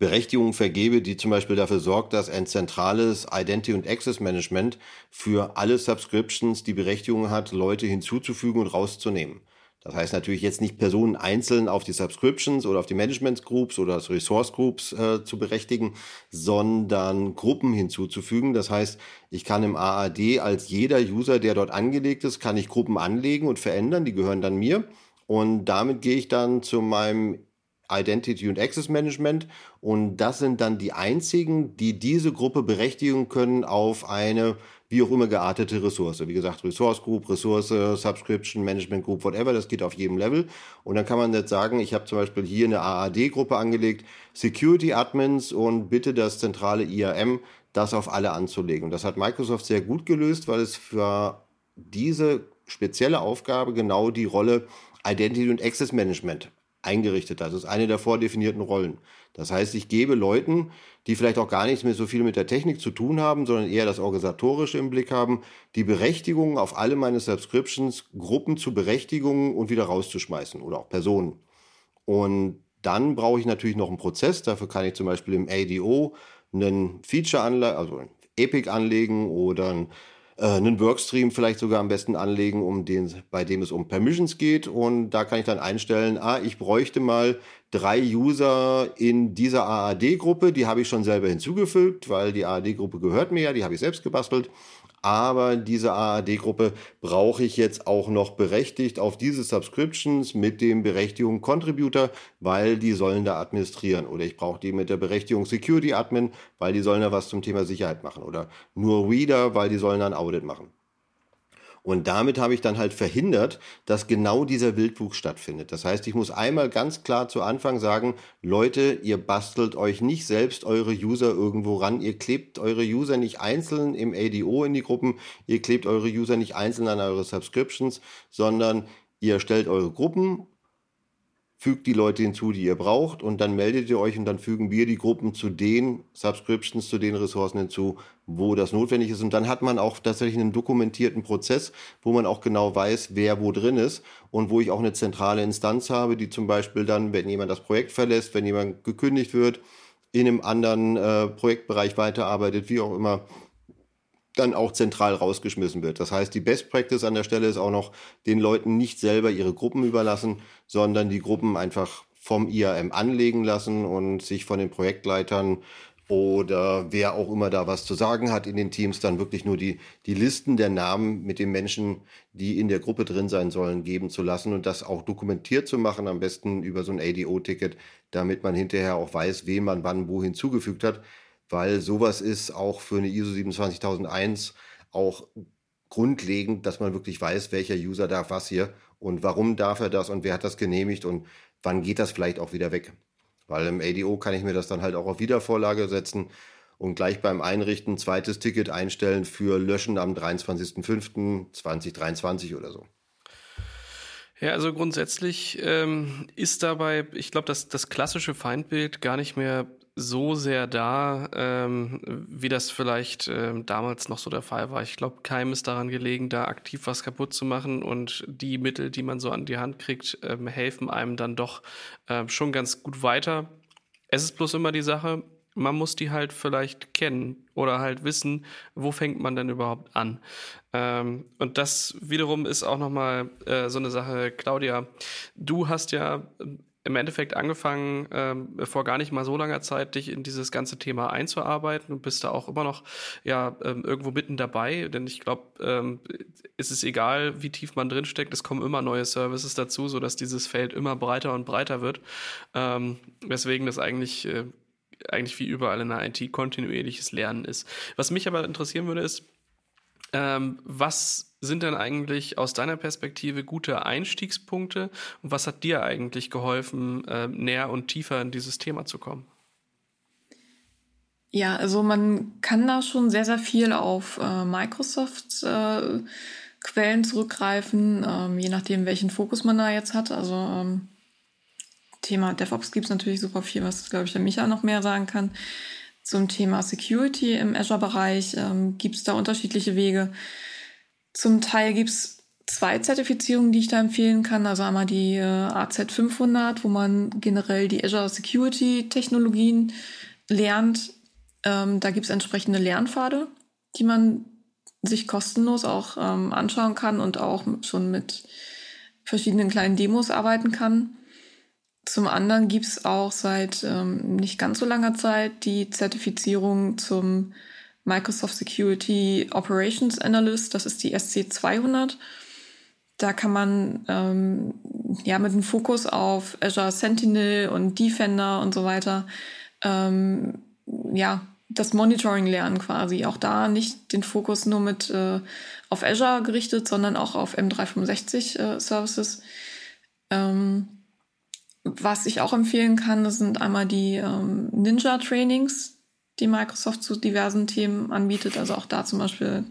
Berechtigungen vergebe, die zum Beispiel dafür sorgt, dass ein zentrales Identity und Access Management für alle Subscriptions die Berechtigung hat, Leute hinzuzufügen und rauszunehmen. Das heißt natürlich jetzt nicht Personen einzeln auf die Subscriptions oder auf die Management Groups oder das Resource Groups äh, zu berechtigen, sondern Gruppen hinzuzufügen. Das heißt, ich kann im AAD als jeder User, der dort angelegt ist, kann ich Gruppen anlegen und verändern. Die gehören dann mir. Und damit gehe ich dann zu meinem Identity und Access Management und das sind dann die einzigen, die diese Gruppe berechtigen können auf eine wie auch immer geartete Ressource. Wie gesagt, Resource Group, Ressource, Subscription, Management Group, whatever, das geht auf jedem Level. Und dann kann man jetzt sagen, ich habe zum Beispiel hier eine AAD-Gruppe angelegt, Security Admins und bitte das zentrale IAM, das auf alle anzulegen. Und das hat Microsoft sehr gut gelöst, weil es für diese spezielle Aufgabe genau die Rolle Identity und Access Management eingerichtet hat. Das ist eine der vordefinierten Rollen. Das heißt, ich gebe Leuten, die vielleicht auch gar nichts mehr so viel mit der Technik zu tun haben, sondern eher das Organisatorische im Blick haben, die Berechtigung auf alle meine Subscriptions, Gruppen zu Berechtigungen und wieder rauszuschmeißen oder auch Personen. Und dann brauche ich natürlich noch einen Prozess. Dafür kann ich zum Beispiel im ADO einen Feature anlegen, also ein Epic anlegen oder ein äh, einen Workstream vielleicht sogar am besten anlegen, um den, bei dem es um Permissions geht. Und da kann ich dann einstellen, ah, ich bräuchte mal drei User in dieser AAD-Gruppe. Die habe ich schon selber hinzugefügt, weil die AAD-Gruppe gehört mir ja, die habe ich selbst gebastelt aber diese AAD-Gruppe brauche ich jetzt auch noch berechtigt auf diese Subscriptions mit dem Berechtigung Contributor, weil die sollen da administrieren. Oder ich brauche die mit der Berechtigung Security Admin, weil die sollen da was zum Thema Sicherheit machen. Oder nur Reader, weil die sollen dann Audit machen. Und damit habe ich dann halt verhindert, dass genau dieser Wildwuchs stattfindet. Das heißt, ich muss einmal ganz klar zu Anfang sagen, Leute, ihr bastelt euch nicht selbst eure User irgendwo ran. Ihr klebt eure User nicht einzeln im ADO in die Gruppen. Ihr klebt eure User nicht einzeln an eure Subscriptions, sondern ihr stellt eure Gruppen fügt die Leute hinzu, die ihr braucht und dann meldet ihr euch und dann fügen wir die Gruppen zu den Subscriptions, zu den Ressourcen hinzu, wo das notwendig ist. Und dann hat man auch tatsächlich einen dokumentierten Prozess, wo man auch genau weiß, wer wo drin ist und wo ich auch eine zentrale Instanz habe, die zum Beispiel dann, wenn jemand das Projekt verlässt, wenn jemand gekündigt wird, in einem anderen äh, Projektbereich weiterarbeitet, wie auch immer, dann auch zentral rausgeschmissen wird. Das heißt, die Best Practice an der Stelle ist auch noch, den Leuten nicht selber ihre Gruppen überlassen, sondern die Gruppen einfach vom IAM anlegen lassen und sich von den Projektleitern oder wer auch immer da was zu sagen hat in den Teams, dann wirklich nur die, die Listen der Namen mit den Menschen, die in der Gruppe drin sein sollen, geben zu lassen und das auch dokumentiert zu machen, am besten über so ein ADO-Ticket, damit man hinterher auch weiß, wen man wann wo hinzugefügt hat weil sowas ist auch für eine ISO 27001 auch grundlegend, dass man wirklich weiß, welcher User darf was hier und warum darf er das und wer hat das genehmigt und wann geht das vielleicht auch wieder weg. Weil im ADO kann ich mir das dann halt auch auf Wiedervorlage setzen und gleich beim Einrichten zweites Ticket einstellen für Löschen am 23.05.2023 oder so. Ja, also grundsätzlich ähm, ist dabei, ich glaube, dass das klassische Feindbild gar nicht mehr so sehr da, ähm, wie das vielleicht ähm, damals noch so der Fall war. Ich glaube, keinem ist daran gelegen, da aktiv was kaputt zu machen und die Mittel, die man so an die Hand kriegt, ähm, helfen einem dann doch ähm, schon ganz gut weiter. Es ist bloß immer die Sache, man muss die halt vielleicht kennen oder halt wissen, wo fängt man denn überhaupt an. Ähm, und das wiederum ist auch nochmal äh, so eine Sache, Claudia, du hast ja im Endeffekt angefangen, ähm, vor gar nicht mal so langer Zeit, dich in dieses ganze Thema einzuarbeiten und bist da auch immer noch ja ähm, irgendwo mitten dabei. Denn ich glaube, ähm, es ist egal, wie tief man drinsteckt, es kommen immer neue Services dazu, sodass dieses Feld immer breiter und breiter wird. Ähm, weswegen das eigentlich äh, eigentlich wie überall in der IT kontinuierliches Lernen ist. Was mich aber interessieren würde, ist, ähm, was sind denn eigentlich aus deiner Perspektive gute Einstiegspunkte und was hat dir eigentlich geholfen, äh, näher und tiefer in dieses Thema zu kommen? Ja, also man kann da schon sehr, sehr viel auf äh, Microsoft äh, Quellen zurückgreifen, ähm, je nachdem, welchen Fokus man da jetzt hat. Also ähm, Thema DevOps gibt es natürlich super viel, was, glaube ich, der Micha noch mehr sagen kann. Zum Thema Security im Azure-Bereich ähm, gibt es da unterschiedliche Wege. Zum Teil gibt es zwei Zertifizierungen, die ich da empfehlen kann. Also einmal die äh, AZ500, wo man generell die Azure Security Technologien lernt. Ähm, da gibt es entsprechende Lernpfade, die man sich kostenlos auch ähm, anschauen kann und auch schon mit verschiedenen kleinen Demos arbeiten kann. Zum anderen gibt es auch seit ähm, nicht ganz so langer Zeit die Zertifizierung zum Microsoft Security Operations Analyst, das ist die SC200. Da kann man ähm, ja mit dem Fokus auf Azure Sentinel und Defender und so weiter ähm, ja das Monitoring lernen quasi. Auch da nicht den Fokus nur mit äh, auf Azure gerichtet, sondern auch auf M365 äh, Services. Ähm, was ich auch empfehlen kann, das sind einmal die ähm, Ninja-Trainings, die Microsoft zu diversen Themen anbietet. Also auch da zum Beispiel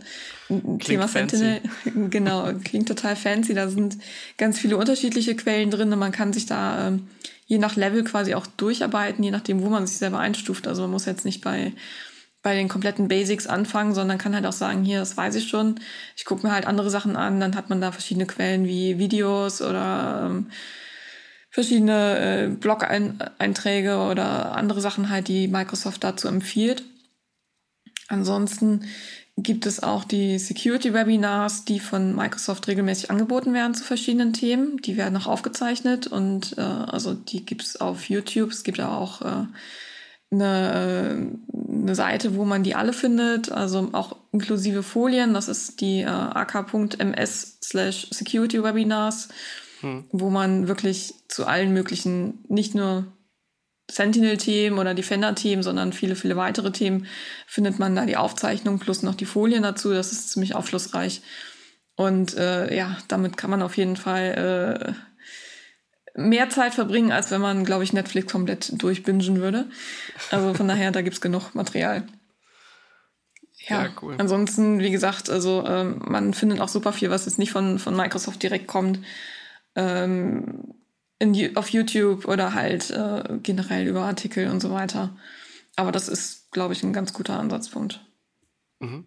klingt Thema Sentinel. genau, klingt total fancy. Da sind ganz viele unterschiedliche Quellen drin. Und man kann sich da ähm, je nach Level quasi auch durcharbeiten, je nachdem, wo man sich selber einstuft. Also man muss jetzt nicht bei bei den kompletten Basics anfangen, sondern kann halt auch sagen, hier, das weiß ich schon. Ich gucke mir halt andere Sachen an. Dann hat man da verschiedene Quellen wie Videos oder ähm, verschiedene äh, Blog-Einträge oder andere Sachen halt, die Microsoft dazu empfiehlt. Ansonsten gibt es auch die Security-Webinars, die von Microsoft regelmäßig angeboten werden zu verschiedenen Themen. Die werden auch aufgezeichnet und äh, also die gibt es auf YouTube. Es gibt auch äh, eine, eine Seite, wo man die alle findet, also auch inklusive Folien. Das ist die äh, ak.ms slash security webinars, hm. wo man wirklich zu allen möglichen, nicht nur Sentinel-Themen oder Defender-Themen, sondern viele, viele weitere Themen findet man da die Aufzeichnung plus noch die Folien dazu. Das ist ziemlich aufschlussreich. Und äh, ja, damit kann man auf jeden Fall äh, mehr Zeit verbringen, als wenn man, glaube ich, Netflix komplett durchbingen würde. Also von daher, da gibt's genug Material. Ja, ja, cool. Ansonsten, wie gesagt, also ähm, man findet auch super viel, was jetzt nicht von, von Microsoft direkt kommt. Ähm, in, auf YouTube oder halt äh, generell über Artikel und so weiter. Aber das ist, glaube ich, ein ganz guter Ansatzpunkt. Mhm.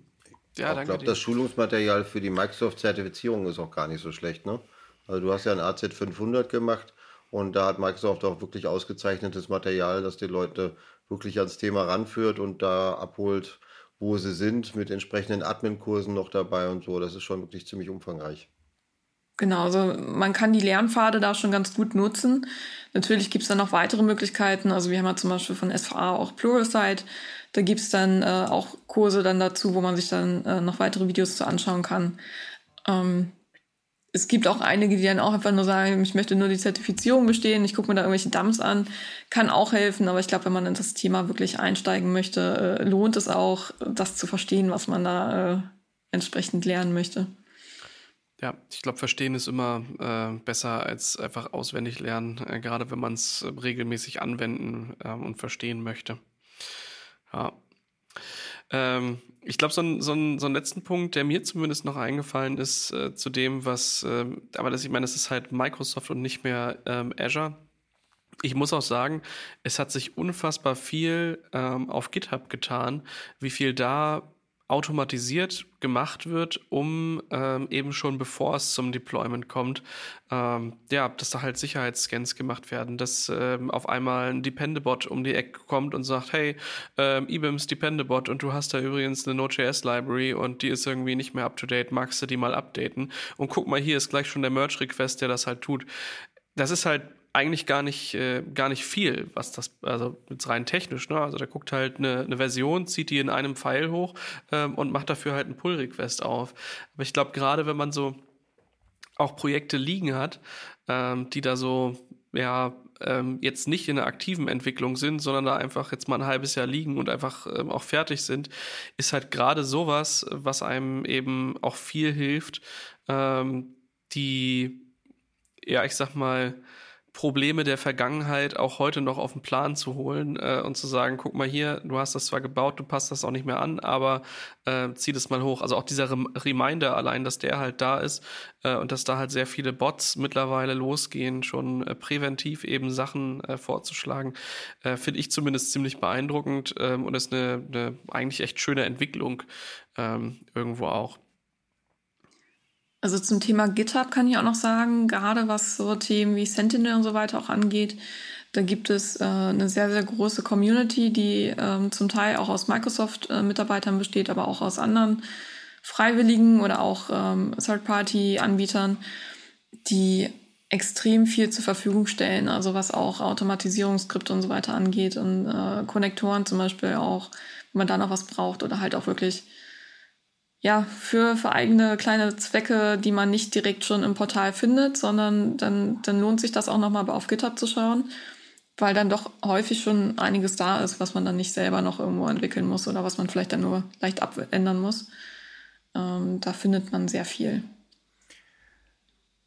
Ja, ich glaube, das Schulungsmaterial für die Microsoft-Zertifizierung ist auch gar nicht so schlecht. Ne? Also du hast ja ein AZ500 gemacht und da hat Microsoft auch wirklich ausgezeichnetes Material, das die Leute wirklich ans Thema ranführt und da abholt, wo sie sind, mit entsprechenden Admin-Kursen noch dabei und so. Das ist schon wirklich ziemlich umfangreich. Genau, also man kann die Lernpfade da schon ganz gut nutzen. Natürlich gibt's dann noch weitere Möglichkeiten. Also wir haben ja zum Beispiel von SVA auch Pluralsight. Da gibt's dann äh, auch Kurse dann dazu, wo man sich dann äh, noch weitere Videos zu anschauen kann. Ähm, es gibt auch einige, die dann auch einfach nur sagen, ich möchte nur die Zertifizierung bestehen, ich gucke mir da irgendwelche Dumps an, kann auch helfen, aber ich glaube, wenn man in das Thema wirklich einsteigen möchte, äh, lohnt es auch, das zu verstehen, was man da äh, entsprechend lernen möchte. Ja, ich glaube, verstehen ist immer äh, besser als einfach auswendig lernen, äh, gerade wenn man es äh, regelmäßig anwenden ähm, und verstehen möchte. Ja. Ähm, ich glaube, so, ein, so, ein, so einen letzten Punkt, der mir zumindest noch eingefallen ist, äh, zu dem, was, ähm, aber das, ich meine, es ist halt Microsoft und nicht mehr ähm, Azure. Ich muss auch sagen, es hat sich unfassbar viel ähm, auf GitHub getan, wie viel da automatisiert gemacht wird, um ähm, eben schon bevor es zum Deployment kommt, ähm, ja, dass da halt Sicherheitsscans gemacht werden, dass ähm, auf einmal ein Dependabot um die Ecke kommt und sagt, hey, ähm, eBIMS Dependabot und du hast da übrigens eine Node.js-Library und die ist irgendwie nicht mehr up-to-date, magst du die mal updaten? Und guck mal, hier ist gleich schon der Merge-Request, der das halt tut. Das ist halt eigentlich gar nicht, äh, gar nicht viel, was das, also jetzt rein technisch, ne? Also der guckt halt eine, eine Version, zieht die in einem Pfeil hoch ähm, und macht dafür halt einen Pull-Request auf. Aber ich glaube, gerade wenn man so auch Projekte liegen hat, ähm, die da so, ja, ähm, jetzt nicht in der aktiven Entwicklung sind, sondern da einfach jetzt mal ein halbes Jahr liegen und einfach ähm, auch fertig sind, ist halt gerade sowas, was einem eben auch viel hilft, ähm, die, ja, ich sag mal, Probleme der Vergangenheit auch heute noch auf den Plan zu holen äh, und zu sagen, guck mal hier, du hast das zwar gebaut, du passt das auch nicht mehr an, aber äh, zieh das mal hoch. Also auch dieser Rem Reminder allein, dass der halt da ist äh, und dass da halt sehr viele Bots mittlerweile losgehen, schon äh, präventiv eben Sachen äh, vorzuschlagen, äh, finde ich zumindest ziemlich beeindruckend ähm, und ist eine, eine eigentlich echt schöne Entwicklung ähm, irgendwo auch. Also zum Thema GitHub kann ich auch noch sagen, gerade was so Themen wie Sentinel und so weiter auch angeht, da gibt es äh, eine sehr, sehr große Community, die ähm, zum Teil auch aus Microsoft-Mitarbeitern äh, besteht, aber auch aus anderen Freiwilligen oder auch ähm, Third-Party-Anbietern, die extrem viel zur Verfügung stellen, also was auch Automatisierungsskripte und so weiter angeht und äh, Konnektoren zum Beispiel auch, wenn man da noch was braucht oder halt auch wirklich ja, für, für eigene kleine Zwecke, die man nicht direkt schon im Portal findet, sondern dann, dann lohnt sich das auch nochmal auf GitHub zu schauen, weil dann doch häufig schon einiges da ist, was man dann nicht selber noch irgendwo entwickeln muss oder was man vielleicht dann nur leicht abändern muss. Ähm, da findet man sehr viel.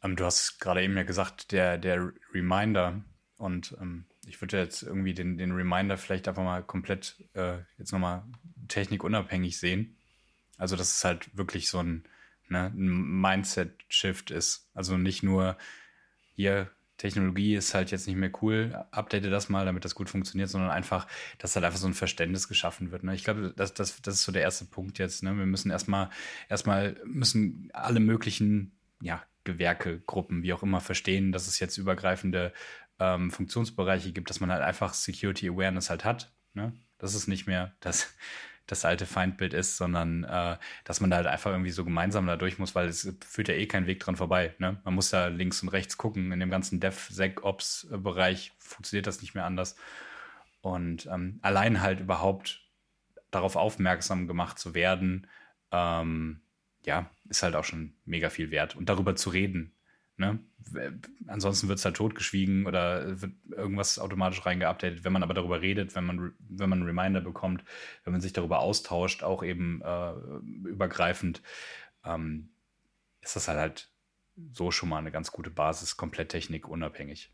Ähm, du hast gerade eben ja gesagt, der, der Reminder und ähm, ich würde jetzt irgendwie den, den Reminder vielleicht einfach mal komplett äh, jetzt nochmal technikunabhängig sehen also, dass es halt wirklich so ein, ne, ein Mindset-Shift ist. Also nicht nur hier, Technologie ist halt jetzt nicht mehr cool, update das mal, damit das gut funktioniert, sondern einfach, dass halt einfach so ein Verständnis geschaffen wird. Ne? Ich glaube, das, das, das ist so der erste Punkt jetzt. Ne? Wir müssen erstmal, erstmal müssen alle möglichen, ja, Gewerke, Gruppen, wie auch immer, verstehen, dass es jetzt übergreifende ähm, Funktionsbereiche gibt, dass man halt einfach Security Awareness halt hat. Ne? Das ist nicht mehr das das alte Feindbild ist, sondern äh, dass man da halt einfach irgendwie so gemeinsam da durch muss, weil es führt ja eh kein Weg dran vorbei. Ne? Man muss ja links und rechts gucken. In dem ganzen DevSecOps-Bereich funktioniert das nicht mehr anders. Und ähm, allein halt überhaupt darauf aufmerksam gemacht zu werden, ähm, ja, ist halt auch schon mega viel wert. Und darüber zu reden, Ne? Ansonsten wird es halt totgeschwiegen oder wird irgendwas automatisch reingeupdatet. Wenn man aber darüber redet, wenn man, wenn man einen Reminder bekommt, wenn man sich darüber austauscht, auch eben äh, übergreifend, ähm, ist das halt, halt so schon mal eine ganz gute Basis, komplett technikunabhängig.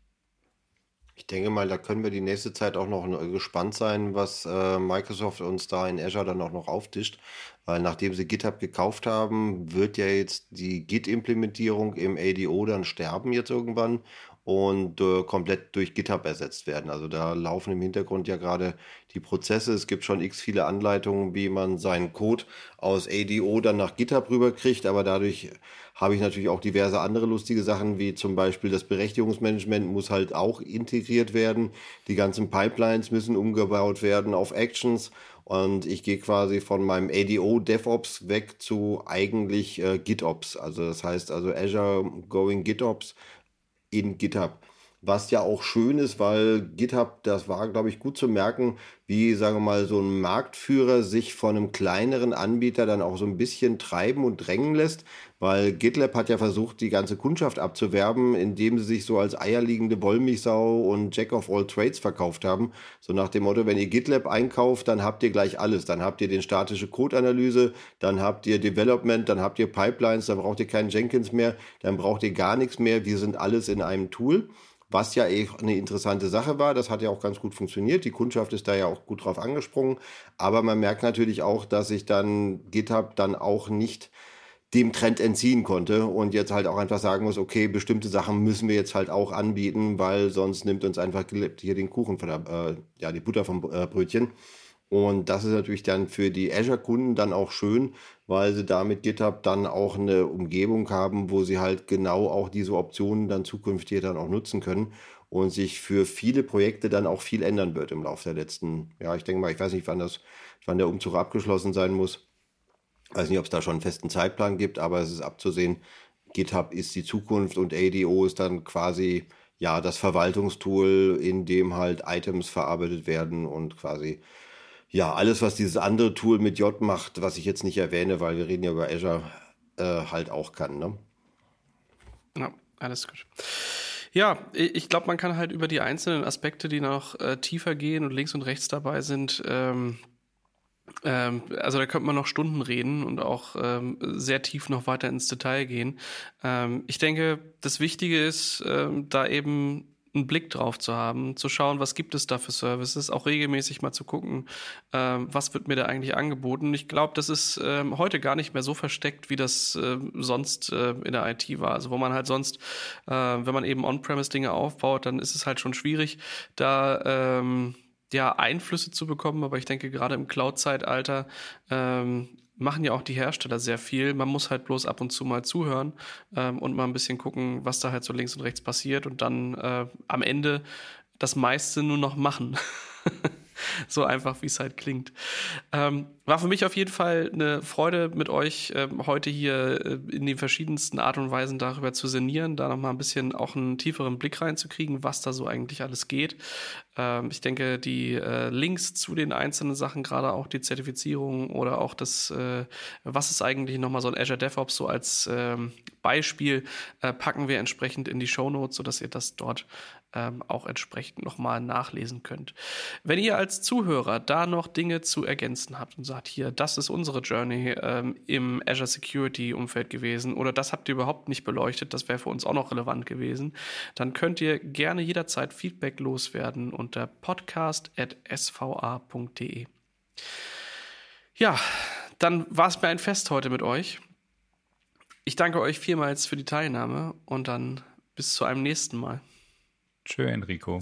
Ich denke mal, da können wir die nächste Zeit auch noch äh, gespannt sein, was äh, Microsoft uns da in Azure dann auch noch auftischt. Weil nachdem sie GitHub gekauft haben, wird ja jetzt die Git-Implementierung im ADO dann sterben jetzt irgendwann und äh, komplett durch GitHub ersetzt werden. Also da laufen im Hintergrund ja gerade die Prozesse. Es gibt schon x viele Anleitungen, wie man seinen Code aus ADO dann nach GitHub rüberkriegt, aber dadurch habe ich natürlich auch diverse andere lustige Sachen, wie zum Beispiel das Berechtigungsmanagement muss halt auch integriert werden. Die ganzen Pipelines müssen umgebaut werden auf Actions und ich gehe quasi von meinem ADO DevOps weg zu eigentlich äh, GitOps. Also das heißt also Azure Going GitOps in GitHub. Was ja auch schön ist, weil GitHub, das war, glaube ich, gut zu merken, wie, sagen wir mal, so ein Marktführer sich von einem kleineren Anbieter dann auch so ein bisschen treiben und drängen lässt, weil GitLab hat ja versucht, die ganze Kundschaft abzuwerben, indem sie sich so als eierliegende Wollmilchsau und Jack of all Trades verkauft haben. So nach dem Motto, wenn ihr GitLab einkauft, dann habt ihr gleich alles. Dann habt ihr den statische Code-Analyse, dann habt ihr Development, dann habt ihr Pipelines, dann braucht ihr keinen Jenkins mehr, dann braucht ihr gar nichts mehr. Wir sind alles in einem Tool was ja eh eine interessante Sache war. Das hat ja auch ganz gut funktioniert. Die Kundschaft ist da ja auch gut drauf angesprungen. Aber man merkt natürlich auch, dass sich dann GitHub dann auch nicht dem Trend entziehen konnte und jetzt halt auch einfach sagen muss, okay, bestimmte Sachen müssen wir jetzt halt auch anbieten, weil sonst nimmt uns einfach hier den Kuchen von der, äh, ja, die Butter vom äh, Brötchen. Und das ist natürlich dann für die Azure-Kunden dann auch schön, weil sie damit GitHub dann auch eine Umgebung haben, wo sie halt genau auch diese Optionen dann zukünftig dann auch nutzen können und sich für viele Projekte dann auch viel ändern wird im Laufe der letzten, ja, ich denke mal, ich weiß nicht, wann das, wann der Umzug abgeschlossen sein muss. Weiß nicht, ob es da schon einen festen Zeitplan gibt, aber es ist abzusehen, GitHub ist die Zukunft und ADO ist dann quasi ja das Verwaltungstool, in dem halt Items verarbeitet werden und quasi ja, alles, was dieses andere Tool mit J macht, was ich jetzt nicht erwähne, weil wir reden ja über Azure, äh, halt auch kann. Ne? Ja, alles gut. Ja, ich glaube, man kann halt über die einzelnen Aspekte, die noch äh, tiefer gehen und links und rechts dabei sind, ähm, ähm, also da könnte man noch Stunden reden und auch ähm, sehr tief noch weiter ins Detail gehen. Ähm, ich denke, das Wichtige ist, ähm, da eben einen Blick drauf zu haben, zu schauen, was gibt es da für Services, auch regelmäßig mal zu gucken, ähm, was wird mir da eigentlich angeboten. Ich glaube, das ist ähm, heute gar nicht mehr so versteckt, wie das sonst in der IT war. Also wo man halt sonst, wenn man eben On-Premise-Dinge aufbaut, dann ist es halt schon schwierig, da ja Einflüsse zu bekommen. Aber ich denke, gerade im Cloud-Zeitalter ähm, machen ja auch die Hersteller sehr viel. Man muss halt bloß ab und zu mal zuhören ähm, und mal ein bisschen gucken, was da halt so links und rechts passiert und dann äh, am Ende das meiste nur noch machen. so einfach, wie es halt klingt. Ähm, war für mich auf jeden Fall eine Freude, mit euch ähm, heute hier äh, in den verschiedensten Art und Weisen darüber zu sinnieren, da nochmal ein bisschen auch einen tieferen Blick reinzukriegen, was da so eigentlich alles geht. Ähm, ich denke, die äh, Links zu den einzelnen Sachen, gerade auch die Zertifizierung oder auch das, äh, was ist eigentlich nochmal so ein Azure DevOps so als ähm, Beispiel, äh, packen wir entsprechend in die Show Notes, sodass ihr das dort ähm, auch entsprechend nochmal nachlesen könnt. Wenn ihr als Zuhörer da noch Dinge zu ergänzen habt und sagt, hier, das ist unsere Journey ähm, im Azure Security Umfeld gewesen oder das habt ihr überhaupt nicht beleuchtet, das wäre für uns auch noch relevant gewesen, dann könnt ihr gerne jederzeit Feedback loswerden unter podcast.sva.de. Ja, dann war es mir ein Fest heute mit euch. Ich danke euch vielmals für die Teilnahme und dann bis zu einem nächsten Mal. Tschö, Enrico.